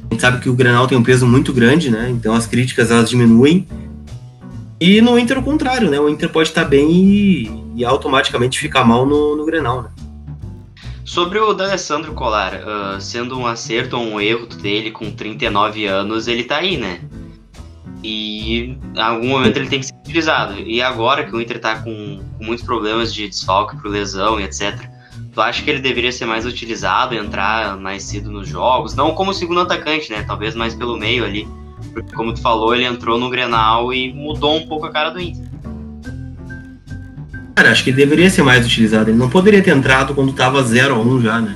a gente sabe que o Grenal tem um peso muito grande, né? Então as críticas elas diminuem. E no Inter o contrário, né? O Inter pode estar bem e, e automaticamente ficar mal no, no Grenal, né? Sobre o D'Alessandro Colar, uh, sendo um acerto ou um erro dele com 39 anos, ele tá aí, né? E em algum momento ele tem que ser utilizado. E agora que o Inter tá com, com muitos problemas de desfalque por lesão e etc., Tu acha que ele deveria ser mais utilizado, entrar mais cedo nos jogos? Não como segundo atacante, né? Talvez mais pelo meio ali. Porque, como tu falou, ele entrou no Grenal e mudou um pouco a cara do Inter. Cara, acho que deveria ser mais utilizado. Ele não poderia ter entrado quando tava 0 a 1 já, né?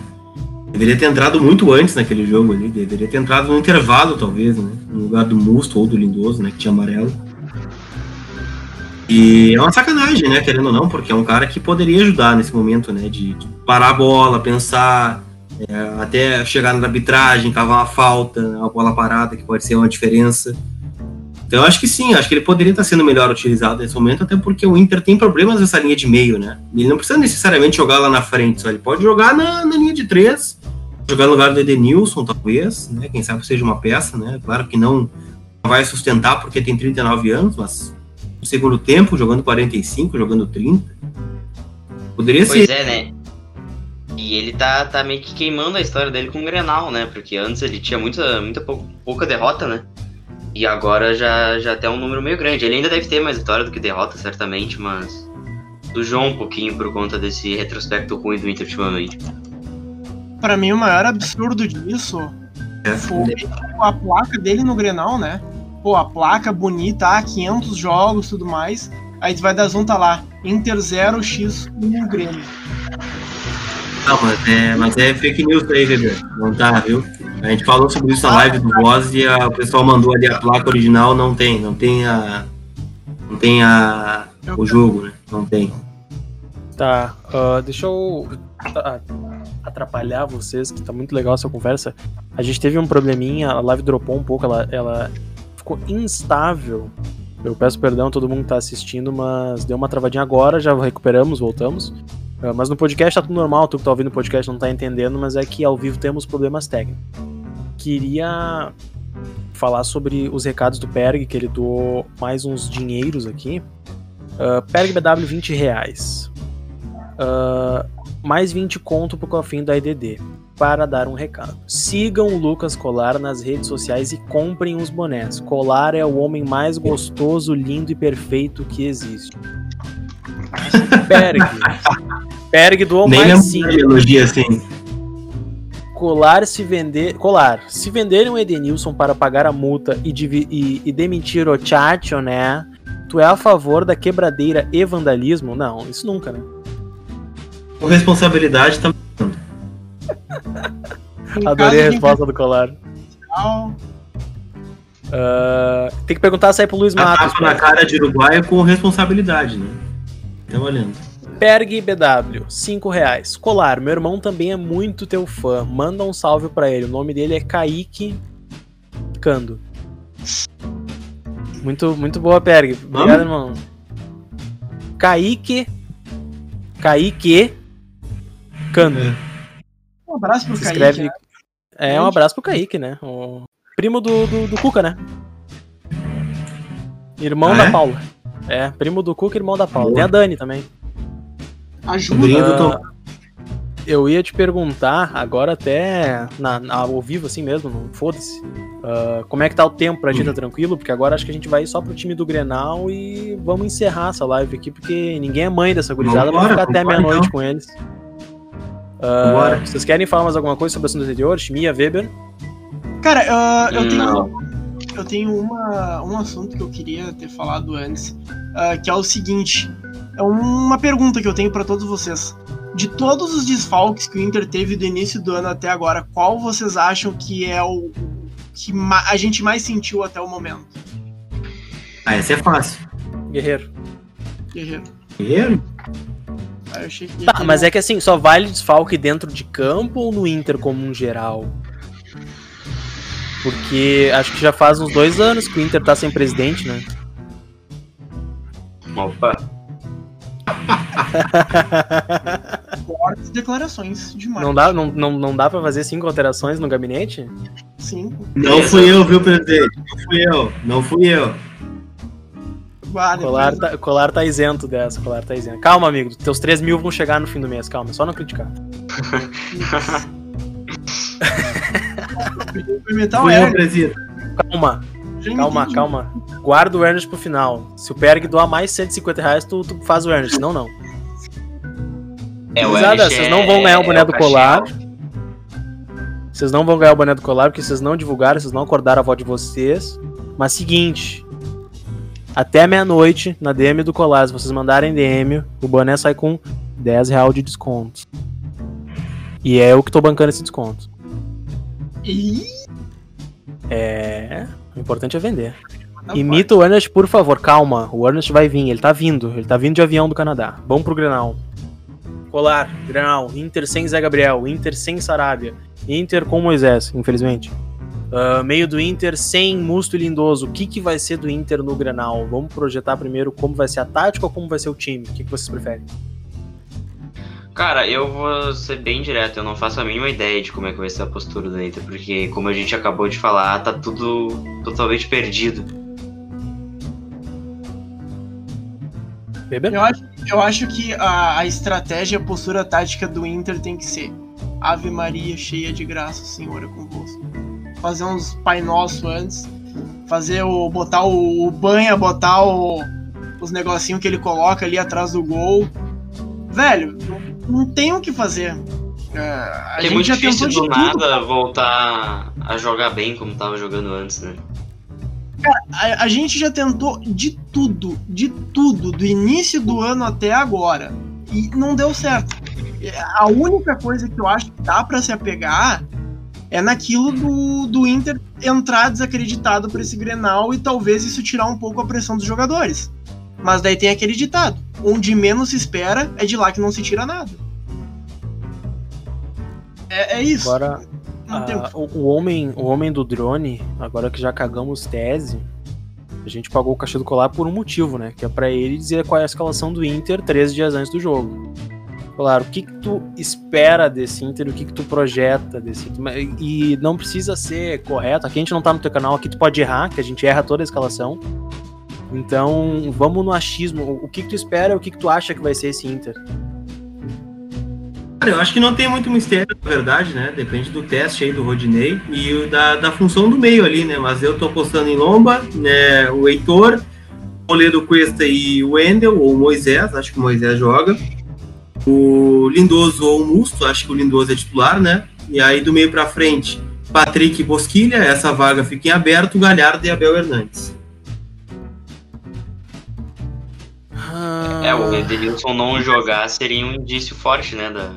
Deveria ter entrado muito antes naquele jogo ali. Deveria ter entrado no intervalo, talvez, né? No lugar do Musto ou do Lindoso, né? Que tinha amarelo. E é uma sacanagem, né, querendo ou não, porque é um cara que poderia ajudar nesse momento, né, de, de parar a bola, pensar, é, até chegar na arbitragem, cavar uma falta, uma bola parada, que pode ser uma diferença. Então, eu acho que sim, acho que ele poderia estar sendo melhor utilizado nesse momento, até porque o Inter tem problemas nessa linha de meio, né? Ele não precisa necessariamente jogar lá na frente, só ele pode jogar na, na linha de três, jogar no lugar do Edenilson, talvez, né? Quem sabe seja uma peça, né? Claro que não vai sustentar porque tem 39 anos, mas no segundo tempo, jogando 45, jogando 30. Poderia pois ser. Pois é, né? E ele tá, tá meio que queimando a história dele com o Grenal, né? Porque antes ele tinha muita, muita pou, pouca derrota, né? E agora já, já tem um número meio grande. Ele ainda deve ter mais vitória do que derrota, certamente, mas sujou um pouquinho por conta desse retrospecto ruim do Inter ultimamente. Pra mim, o maior absurdo disso é. foi a placa dele no Grenal, né? pô, a placa bonita, ah, 500 jogos tudo mais. Aí tu vai dar zoom, tá lá, Inter 0, X 1 Grêmio. Não, mas é, mas é fake news aí, bebê. Não tá, viu? A gente falou sobre isso na live do Voz e a, o pessoal mandou ali a placa original, não tem, não tem a. Não tem a. o jogo, né? Não tem. Tá, uh, deixa eu atrapalhar vocês, que tá muito legal essa conversa. A gente teve um probleminha, a live dropou um pouco, ela, ela ficou instável. Eu peço perdão a todo mundo que tá assistindo, mas deu uma travadinha agora, já recuperamos, voltamos. Uh, mas no podcast tá tudo normal, tu que tá ouvindo o podcast não tá entendendo, mas é que ao vivo temos problemas técnicos. Queria falar sobre os recados do Perg, que ele doou mais uns dinheiros aqui. Uh, Perg BW 20 reais. Uh, mais 20 conto pro cofrinho da IDD para dar um recado. Sigam o Lucas Colar nas redes sociais e comprem os bonés. Colar é o homem mais gostoso, lindo e perfeito que existe. Perg. Perg doou Nem mais sim. elogia assim. Colar se vender. Colar, se venderem o Edenilson para pagar a multa e, e- e demitir o Chacho, né? Tu é a favor da quebradeira e vandalismo? Não, isso nunca, né? Com responsabilidade. Em Adorei a resposta do Colar. Ah, tem que perguntar se é pro Luiz A Matos. tapa na cara de uruguaio com responsabilidade, né? Tá valendo. Perg BW, 5 reais. Colar, meu irmão também é muito teu fã. Manda um salve pra ele. O nome dele é Kaique Cando. Muito, muito boa, Perg. Obrigado, irmão. Kaique. Kaique Cando. Um abraço pro Se Kaique. escreve. né? É um abraço pro Kaique, né? O primo do, do, do Cuca, né? Irmão Ah, da é? Paula. É, primo do Cuca e irmão da Paula. Tem a Dani também. Ajuda. Do Ah. Eu ia te perguntar, agora até na, na- ao vivo assim mesmo, não foda-se. ah, como é que tá o tempo pra ti, tá tranquilo? Porque agora acho que a gente vai só pro time do Grenal e vamos encerrar essa live aqui, porque ninguém é mãe dessa gurizada, vamos ficar até meia-noite então. com eles. Vambora. vocês querem falar mais alguma coisa sobre o assunto anterior? Mia Weber? Cara, ah, eu tenho, Não. Eu tenho uma, um assunto que eu queria ter falado antes, ah, que é o seguinte. É uma pergunta que eu tenho pra todos vocês. De todos os desfalques que o Inter teve do início do ano até agora, qual vocês acham que é o que a gente mais sentiu até o momento? Ah, essa é fácil. Guerreiro. Guerreiro. Guerreiro? Ah, eu achei que Tá, mas é que assim, só vale desfalque dentro de campo ou no Inter como um geral? Porque acho que já faz uns dois anos que o Inter tá sem presidente, né? Opa. fortes declarações demais. Não dá, não, não, não dá pra fazer cinco alterações no gabinete? Sim. Não fui eu, viu, presidente? Não fui eu. Não fui eu. Ah, O colar, tá, o colar tá isento dessa, colar tá isento. Calma, amigo, teus 3 mil vão chegar no fim do mês, calma, só não criticar. Experimentar o Ernest. Calma, calma, calma. Guarda o Ernest pro final. Se o Perg doar mais 150 reais, tu, tu faz o Ernest, senão não. É, Ernest vocês é- não vão ganhar o boné é do colar. Vocês não vão ganhar o boné do colar porque vocês não divulgaram, vocês não acordaram a voz de vocês. Mas seguinte, até meia-noite na DM do colar, se vocês mandarem DM, o boné sai com 10 real de desconto. E é eu que tô bancando esse desconto. É. O importante é vender. Imita o Ernest, por favor. Calma. O Ernest vai vir. Ele tá vindo. Ele tá vindo de avião do Canadá. Vamos pro Grenal. Colar, Grenal. Inter sem Zé Gabriel. Inter sem Sarabia. Inter com Moisés, infelizmente. Ah, meio do Inter sem Musto e Lindoso. O que, que vai ser do Inter no Grenal? Vamos projetar primeiro como vai ser a tática ou como vai ser o time? O que, que vocês preferem? Cara, eu vou ser bem direto, eu não faço a mínima ideia de como é que vai ser a postura do Inter, porque como a gente acabou de falar, tá tudo totalmente perdido. Eu acho, eu acho que a, a estratégia, a postura tática do Inter tem que ser Ave Maria cheia de graça, Senhor é convosco. Fazer uns Pai Nosso antes, fazer o. botar o, o banha, botar o, os negocinhos que ele coloca ali atrás do gol. Velho, não, não tem o que fazer. É, a é gente muito já difícil tentou do nada voltar a jogar bem como tava jogando antes, né? A, a gente já tentou de tudo, de tudo, do início do ano até agora. E não deu certo. A única coisa que eu acho que dá pra se apegar é naquilo do, do Inter entrar desacreditado pra esse Grenal e talvez isso tirar um pouco a pressão dos jogadores. Mas daí tem aquele ditado: onde menos se espera é de lá que não se tira nada. É, é isso. Agora, o que Ah, o, homem, o homem do drone, agora que já cagamos tese, a gente pagou o cachê do colar por um motivo, né? Que é pra ele dizer qual é a escalação do Inter três dias antes do jogo. Claro, o que, que tu espera desse Inter, o que, que tu projeta desse Inter. E não precisa ser correto. Aqui a gente não tá no teu canal, aqui tu pode errar, que a gente erra toda a escalação. Então, vamos no achismo. O- que, que tu espera, o que, que tu acha que vai ser esse Inter? Cara, eu acho que não tem muito mistério, na verdade, né? Depende do teste aí do Rodinei e da, da função do meio ali, né? Mas eu tô apostando em Lomba, né? O Heitor, o Ledo Cuesta e o Wendel, ou Moisés, acho que o Moisés joga. O Lindoso ou o Musto, acho que o Lindoso é titular, né? e aí do meio pra frente, Patrick e Bosquilha, essa vaga fica em aberto, Galhardo e Abel Hernandes. É, o Edenilson não jogar seria um indício forte, né? Da,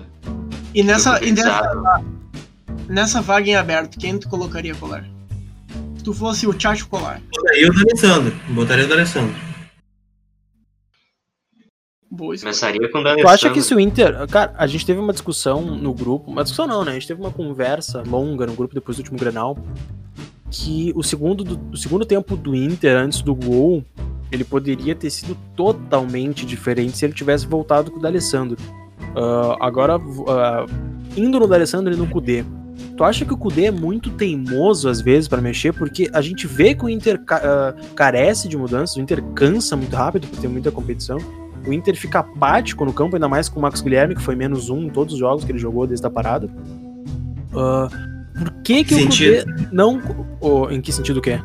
E nessa, e nessa, nessa vaga em aberto, quem tu colocaria colar? Se tu fosse o Tchatcho colar. Botaria o D'Alessandro. Botaria o D'Alessandro. Boa. Começaria com o Tu D'Alessandro. acha que se o Inter. Cara, a gente teve uma discussão no grupo. Uma discussão não, né? A gente teve uma conversa longa no grupo depois do último Grenal. Que o segundo, do, o segundo tempo do Inter, antes do gol, ele poderia ter sido totalmente diferente se ele tivesse voltado com o D'Alessandro. Ah, agora, ah, indo no D'Alessandro e no Kudê. Tu acha que o Kudê é muito teimoso às vezes pra mexer? Porque a gente vê que o Inter ah, carece de mudanças, o Inter cansa muito rápido por ter muita competição. O Inter fica apático no campo, ainda mais com o Max Guilherme, que foi menos um em todos os jogos que ele jogou desde a parada. Ah, por que que Sentido. o Kudê não... oh, em que sentido que é?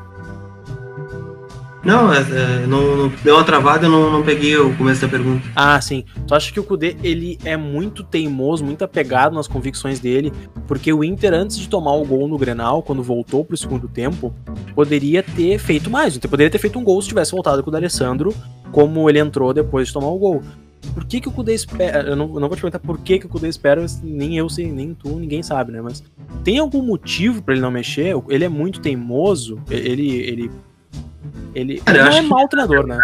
Não, é, é, não, não- deu uma travada, eu não, não peguei o começo da pergunta. Ah, sim. Tu acha que o Kudê, ele é muito teimoso, muito apegado nas convicções dele, porque o Inter, antes de tomar o gol no Grenal, quando voltou pro segundo tempo, poderia ter feito mais. O Inter poderia ter feito um gol se tivesse voltado com o D'Alessandro, como ele entrou depois de tomar o gol. Por que, que o Kudê espera? Eu não, não vou te perguntar por que, que o Kudê espera, nem eu sei, nem tu, ninguém sabe, né? Mas tem algum motivo pra ele não mexer? Ele é muito teimoso, ele. ele ele, Cara, não é mau treinador, né?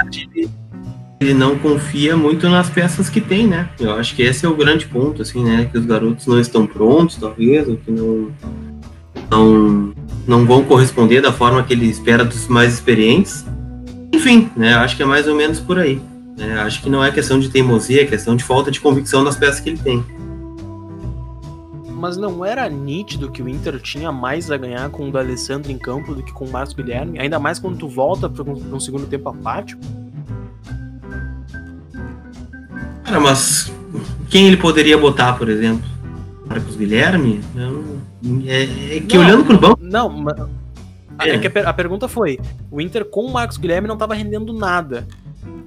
Ele não confia muito nas peças que tem, né? Eu acho que esse é o grande ponto, assim, né? Que os garotos não estão prontos, talvez, ou que não, não, não vão corresponder da forma que ele espera dos mais experientes. Enfim, né? Acho que é mais ou menos por aí. né? Acho que não é questão de teimosia, é questão de falta de convicção nas peças que ele tem. Mas não era nítido que o Inter tinha mais a ganhar com o D'Alessandro em campo do que com o Marcos Guilherme? Ainda mais quando tu volta para um segundo tempo apático? Cara, mas quem ele poderia botar, por exemplo? Marcos Guilherme? Não- é, é que Não, olhando pro banco, Não, mas... É. É que a, per- a pergunta foi: o Inter com o Marcos Guilherme não tava rendendo nada.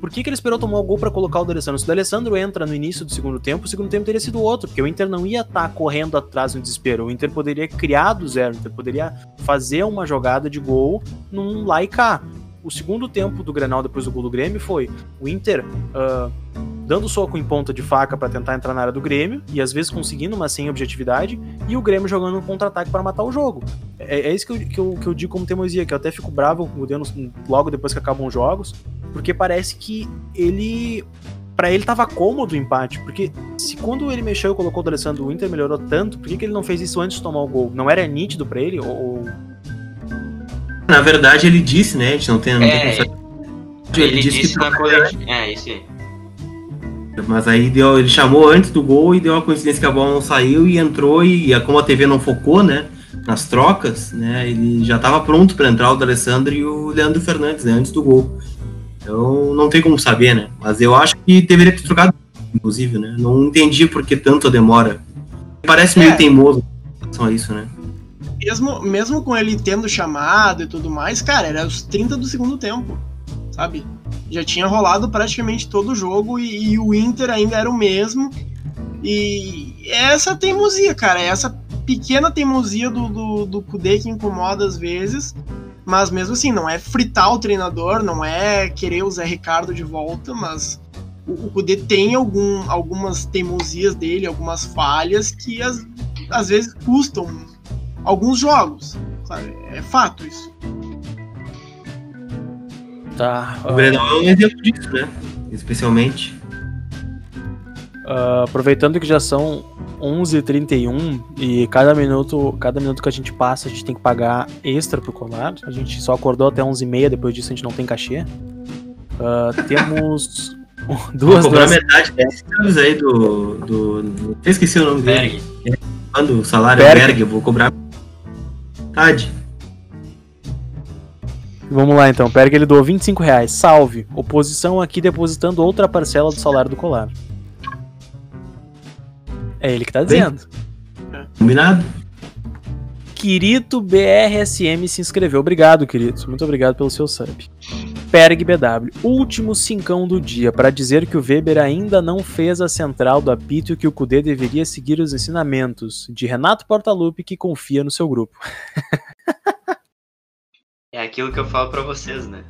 Por que, que ele esperou tomar o gol pra colocar o D'Alessandro? Se o D'Alessandro entra no início do segundo tempo, o segundo tempo teria sido outro, porque o Inter não ia estar correndo atrás no desespero. O Inter poderia criar do zero, o Inter poderia fazer uma jogada de gol num cá. O segundo tempo do Grenal depois do gol do Grêmio foi o Inter ah, dando soco em ponta de faca pra tentar entrar na área do Grêmio e às vezes conseguindo, mas sem objetividade, e o Grêmio jogando um contra-ataque para matar o jogo. É, é isso que eu, que, eu, que eu digo como teimosia, que eu até fico bravo com o Deno logo depois que acabam os jogos, porque parece que ele. Pra ele tava cômodo o empate, porque se quando ele mexeu e colocou o D'Alessandro, o Inter melhorou tanto, por que, que ele não fez isso antes de tomar o gol? Não era nítido pra ele? Ou- na verdade, ele disse, né? A gente não tem, não tem É, como saber. ele disse na coletiva. É, isso aí. Mas aí deu, ele chamou antes do gol e deu a coincidência que a bola não saiu e entrou e a- como a TV não focou, né? Nas trocas, né? Ele já estava pronto para entrar o D'Alessandro e o Leandro Fernandes, né? Antes do gol. Então não tem como saber, né? Mas eu acho que deveria ter trocado, inclusive, né? Não entendi por que tanta demora. Parece meio É. teimoso em relação a isso, né? Mesmo, mesmo com ele tendo chamado e tudo mais, cara, era os 30 do segundo tempo, sabe? Já tinha rolado praticamente todo o jogo e, e o Inter ainda era o mesmo. E essa teimosia, cara, essa pequena teimosia do, do, do Kudê que incomoda às vezes. Mas mesmo assim, não é fritar o treinador, não é querer o Zé Ricardo de volta, mas o, o Kudê tem algum, algumas teimosias dele, algumas falhas que às, às vezes custam alguns jogos, sabe? É fato isso. Tá. O Grenal é um exemplo disso, né? Especialmente. ah, aproveitando que já são 11h31 e cada minuto, cada minuto que a gente passa a gente tem que pagar extra pro colar. A gente só acordou até 11h30, depois disso a gente não tem cachê. Ah, temos duas, Vou cobrar duas metade desses aí do, do, do- Eu esqueci o nome dele. Berg. Quando o salário Berg. é Berg, eu vou cobrar Vamos lá então, pera que ele doou 25 reais. Salve. Oposição aqui depositando outra parcela do salário do colar. É ele que tá Bem. dizendo. Combinado? Quirito BRSM se inscreveu. Obrigado, Quirito. Muito obrigado pelo seu sub. Perg BW, último cincão do dia, para dizer que o Weber ainda não fez a central do apito e que o Cudê deveria seguir os ensinamentos de Renato Portaluppi, que confia no seu grupo. É aquilo que eu falo pra vocês, né?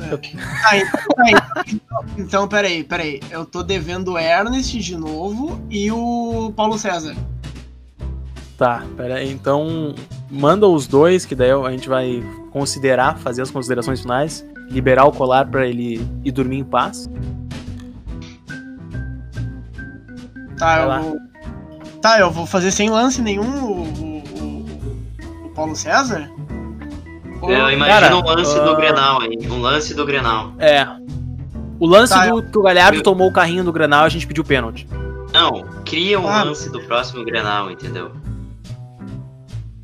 Ah, então, tá, então, então, peraí, peraí. Eu tô devendo o Ernest de novo e o Paulo César. Tá, peraí. Então, manda os dois, que daí a gente vai considerar, fazer as considerações finais, liberar o colar para ele ir dormir em paz. Tá, Vai eu lá. vou. Tá, eu vou fazer sem lance nenhum o, o, o- Paulo César? Ou- Eu imagino Cara, um lance ah, do Grenal aí. Um lance do Grenal. É. O lance Tá, do que o Galhardo eu- tomou o carrinho do Grenal, a gente pediu pênalti. Não, cria um Ah. lance do próximo Grenal, entendeu?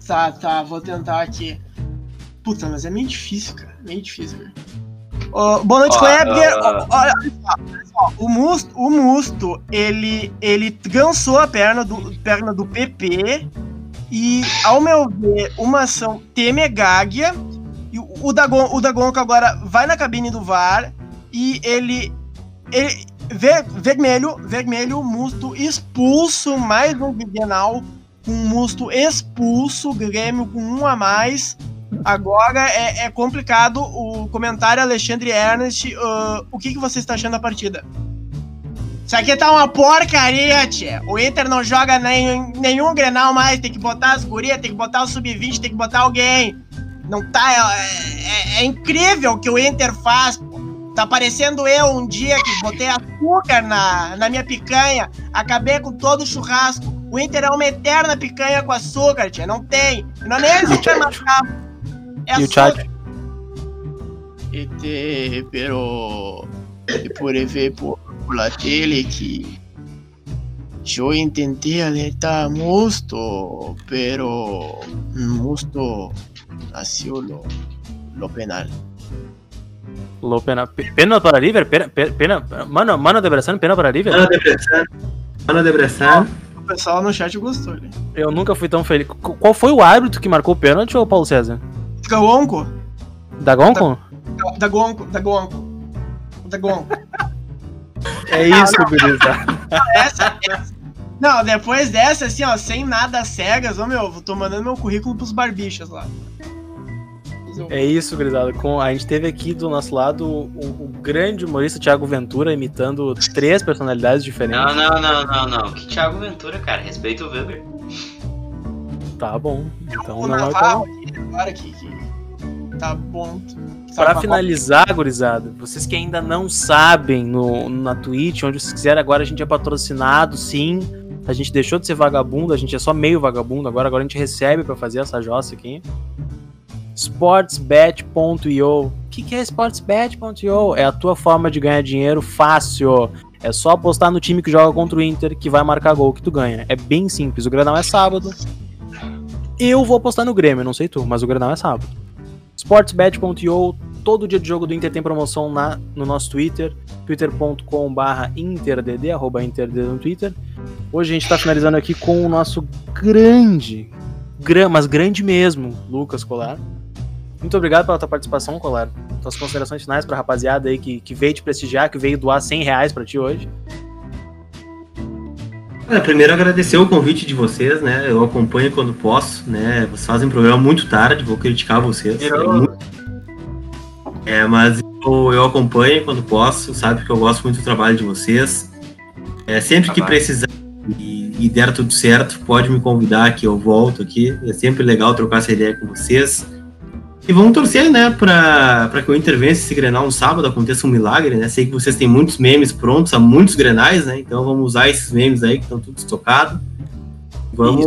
Tá, tá, vou tentar aqui. Puta, mas é meio difícil, cara. Meio difícil. Ô, boa noite, Kleber. Ó, Olha só, olha só, o Musto, o Musto ele, ele gançou a perna do, perna do PP e, ao meu ver, uma ação temegáguia. E o, o, Dagon, o Dagonco agora vai na cabine do VAR e ele. ele ver, vermelho, vermelho, Musto expulso, mais um Bienal com o Musto expulso, Grêmio com um a mais. Agora é, é complicado. O comentário Alexandre Ernest. ah, o que, que você está achando da partida? Isso aqui tá uma porcaria, tia. O Inter não joga nem, nenhum Grenal mais. Tem que botar as gurias, tem que botar o Sub-20, tem que botar alguém. Não tá. É, é- é incrível o que o Inter faz. pô. Tá parecendo eu um dia que botei açúcar na, na minha picanha, acabei com todo o churrasco. O Inter é uma eterna picanha com açúcar, tia. Não tem. Não nem existe matar. É e o açúcar. chat? Este, pero puede ver por, por la tele que yo intenté alertar a Musto, pero Musto nació lo, lo penal. Lo pena, pe- pena para River? Pena, pe- pena, mano, mano de Bressan, pena para River? Mano Debressan. Mano Debressan. O pessoal no chat gostou, né? Eu nunca fui tão feliz. Qu- Qual foi o árbitro que marcou o pênalti ou o Paulo César? Gagonco? Da Gonco? Da Gonco, da Gonco. Da Gonco. É isso, gurizada. essa, essa. Não, depois dessa, assim, ó, sem nada cegas, ô meu, eu tô mandando meu currículo pros barbichas lá. É isso, gurizada. Com, a gente teve aqui do nosso lado o, o grande humorista Thiago Ventura imitando três personalidades diferentes. Não, não, não, não, não. Que Thiago Ventura, cara. Respeita o É Weber. Tá bom. Então o não é o Navarro aqui, agora que, que tá bom. Pra finalizar, gurizada, vocês que ainda não sabem no, na Twitch, onde vocês quiserem, agora a gente é patrocinado, sim. A gente deixou de ser vagabundo, a gente é só meio vagabundo, agora, agora a gente recebe pra fazer essa jossa aqui. Sportsbet.io. O que, que é Sportsbet.io? É a tua forma de ganhar dinheiro fácil. É só apostar no time que joga contra o Inter que vai marcar gol que tu ganha. É bem simples. O Granal é sábado. Eu vou apostar no Grêmio, não sei tu, mas o Granal é sábado. Sportsbet.io, todo dia de jogo do Inter tem promoção na, no nosso Twitter, twitter.com.br interdd, arroba interdd no Twitter. Hoje a gente tá finalizando aqui com o nosso grande, gran, mas grande mesmo, Lucas Colar. Muito obrigado pela tua participação, Colar. Tuas considerações finais pra rapaziada aí que, que veio te prestigiar, que veio doar 100 reais pra ti hoje. Primeiro agradecer o convite de vocês, né? Eu acompanho quando posso, né? Vocês fazem um programa muito tarde, vou criticar vocês. É, muito- É, mas eu, eu acompanho quando posso, sabe que eu gosto muito do trabalho de vocês. É, sempre que precisar e, e der tudo certo, pode me convidar que eu volto aqui. É sempre legal trocar essa ideia com vocês. E vamos torcer, né, pra, pra que o Inter vença esse Grenal no sábado, aconteça um milagre, né? Sei que vocês têm muitos memes prontos, há muitos Grenais, né? Então vamos usar esses memes aí que estão tudo estocados. Vamos.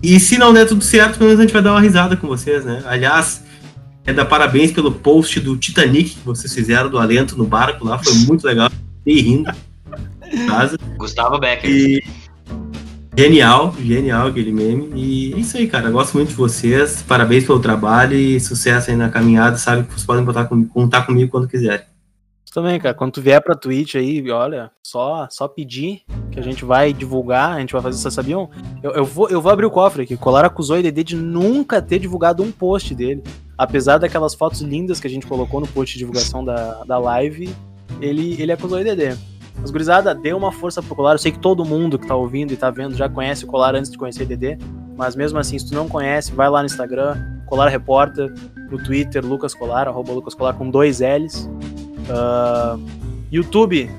e se não der tudo certo, pelo menos a gente vai dar uma risada com vocês, né? Aliás, é dar parabéns pelo post do Titanic que vocês fizeram do Alento no barco lá, foi muito legal. Fiquei rindo. em Casa. Gustavo Becker. E genial, genial aquele meme. E é isso aí, cara. Gosto muito de vocês. Parabéns pelo trabalho e sucesso aí na caminhada. Sabe que vocês podem contar, com- contar comigo quando quiserem. também, cara. Quando tu vier pra Twitch aí, olha, só, só pedir que a gente vai divulgar, a gente vai fazer, vocês sabiam? Eu, eu, vou, eu vou abrir o cofre aqui. Colar acusou o IDD de nunca ter divulgado um post dele. Apesar daquelas fotos lindas que a gente colocou no post de divulgação da, da live, ele, ele acusou o IDD. Mas, gurizada, dê uma força pro Colar. Eu sei que todo mundo que tá ouvindo e tá vendo já conhece o Colar antes de conhecer o IDD. Mas mesmo assim, se tu não conhece, vai lá no Instagram, Colar Repórter, no Twitter, Lucas Colar, arroba Lucas Colar com dois L's. Uh, YouTube,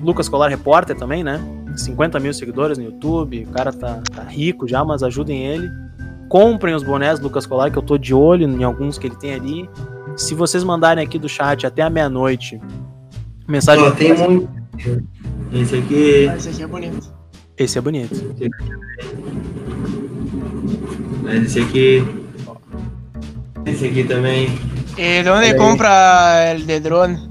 Lucas Colar Repórter também, né? 50 mil seguidores no YouTube, o cara tá, tá, rico já, mas ajudem ele. Comprem os bonés do Lucas Colar, que eu tô de olho em alguns que ele tem ali. Se vocês mandarem aqui do chat até a meia-noite, mensagem. Ó, tem muito. Esse aqui. Ah, esse aqui é bonito. Esse é bonito. Esse aqui. Esse aqui também. E de onde Olha aí. compra el de drone?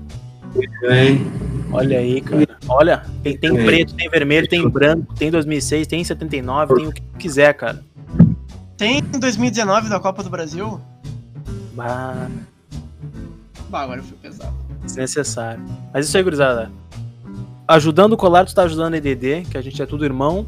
Também. Olha aí, cara. Olha, tem, tem preto, tem vermelho, tem branco, tem 2006, tem 79, tem o que tu quiser, cara. Tem em 2019 da Copa do Brasil? Bah, Bah, agora foi pesado. desnecessário. Mas isso aí, gurizada. Ajudando o Colar, tu tá ajudando o EDD, que a gente é tudo irmão.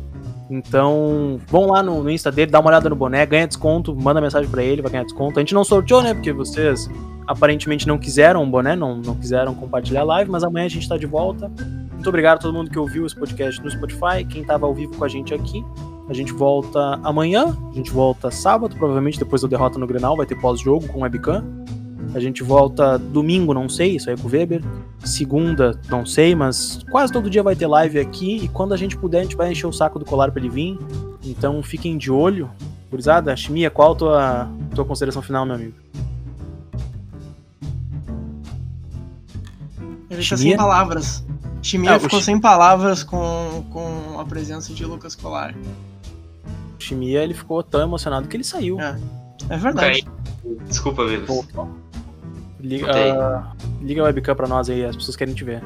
Então, vão lá no, no Insta dele, dá uma olhada no boné, ganha desconto, manda mensagem pra ele, vai ganhar desconto. A gente não sorteou, né? Porque vocês aparentemente não quiseram o boné, não, não quiseram compartilhar a live, mas amanhã a gente tá de volta. Muito obrigado a todo mundo que ouviu esse podcast no Spotify, quem tava ao vivo com a gente aqui. A gente volta amanhã, a gente volta sábado, provavelmente depois da derrota no Grenal, vai ter pós-jogo com webcam. A gente volta domingo, não sei, isso aí é com o Weber. Segunda, não sei, mas quase todo dia vai ter live aqui. E quando a gente puder, a gente vai encher o saco do colar pra ele vir. Então fiquem de olho. Gurizada, Chimia, qual a tua, tua consideração final, meu amigo? Ele tá Chimia? sem palavras. Chimia Ah, ficou sem palavras com, com a presença de Lucas Colar. Chimia, ele ficou tão emocionado que ele saiu. É. É verdade. Desculpa, amigos. Liga, ah, liga a webcam pra nós aí, as pessoas querem te ver.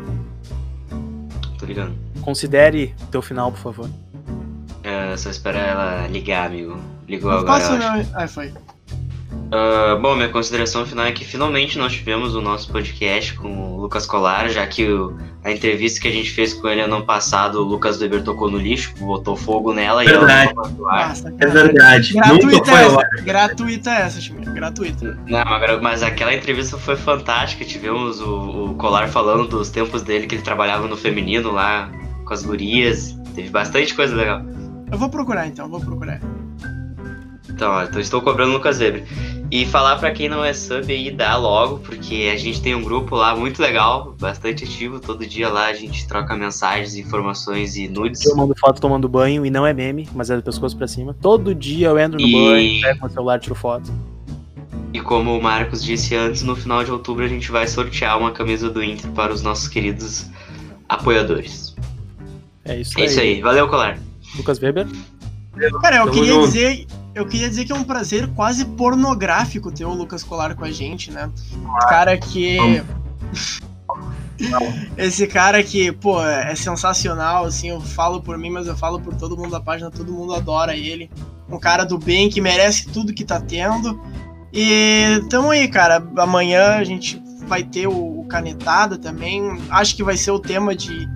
Tô ligando. Considere teu final, por favor. É, só espera ela ligar, amigo. Ligou Não agora. posso eu acho. não. Ah, foi. Ah, bom, minha consideração final é que finalmente nós tivemos o nosso podcast com o Lucas Colar, já que o- a entrevista que a gente fez com ele ano passado, o Lucas Weber tocou no lixo, botou fogo nela Verdade. e ela não foi ao ar. Ah, É verdade. Nunca Gratuita essa. Gratuita essa. Gratuita. Não, mas- mas aquela entrevista foi fantástica. Tivemos o, o Colar falando dos tempos dele que ele trabalhava no feminino lá com as gurias. Teve bastante coisa legal. Eu vou procurar então, vou procurar. Então, ó, então estou cobrando o Lucas Weber. E falar pra quem não é sub aí, dá logo, porque a gente tem um grupo lá muito legal, bastante ativo. Todo dia lá a gente troca mensagens, informações e nudes. Eu mando foto tomando banho e não é meme, mas é do pescoço pra cima. Todo dia eu entro no E- banho, pego meu celular, tiro foto. E como o Marcos disse antes, no final de outubro a gente vai sortear uma camisa do Inter para os nossos queridos apoiadores. É isso É aí. isso aí. Valeu, Colar. Lucas Weber. Cara, eu Tamo queria junto. dizer. Eu queria dizer que é um prazer quase pornográfico ter o Lucas Colar com a gente, né? Cara que. Esse cara que, pô, é sensacional, assim, eu falo por mim, mas eu falo por todo mundo da página, todo mundo adora ele. Um cara do bem que merece tudo que tá tendo. E tamo aí, cara. Amanhã a gente vai ter o, o Canetada também. Acho que vai ser o tema de,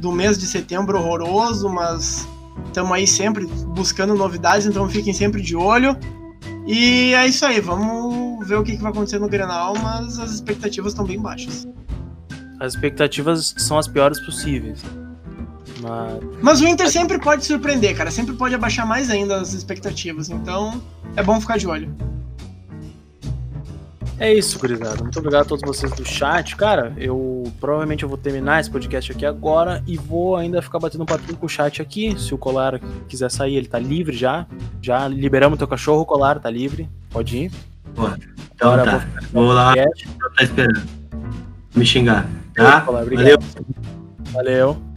do mês de setembro horroroso, mas estamos aí sempre buscando novidades, então fiquem sempre de olho. E é isso aí, vamos ver o que, que vai acontecer no Grenal, mas as expectativas estão bem baixas. As expectativas são as piores possíveis. Mas Mas o Inter sempre pode surpreender, cara, sempre pode abaixar mais ainda as expectativas, então é bom ficar de olho. É isso, gurizada. Muito obrigado a todos vocês do chat. Cara, eu provavelmente eu vou terminar esse podcast aqui agora e vou ainda ficar batendo um papinho com o chat aqui. Se o Colar quiser sair, ele tá livre já. Já liberamos teu cachorro, Colar, tá livre. Pode ir. Então Agora tá. vou Vou lá, tá esperando. Me xingar, tá? Valeu. Valeu.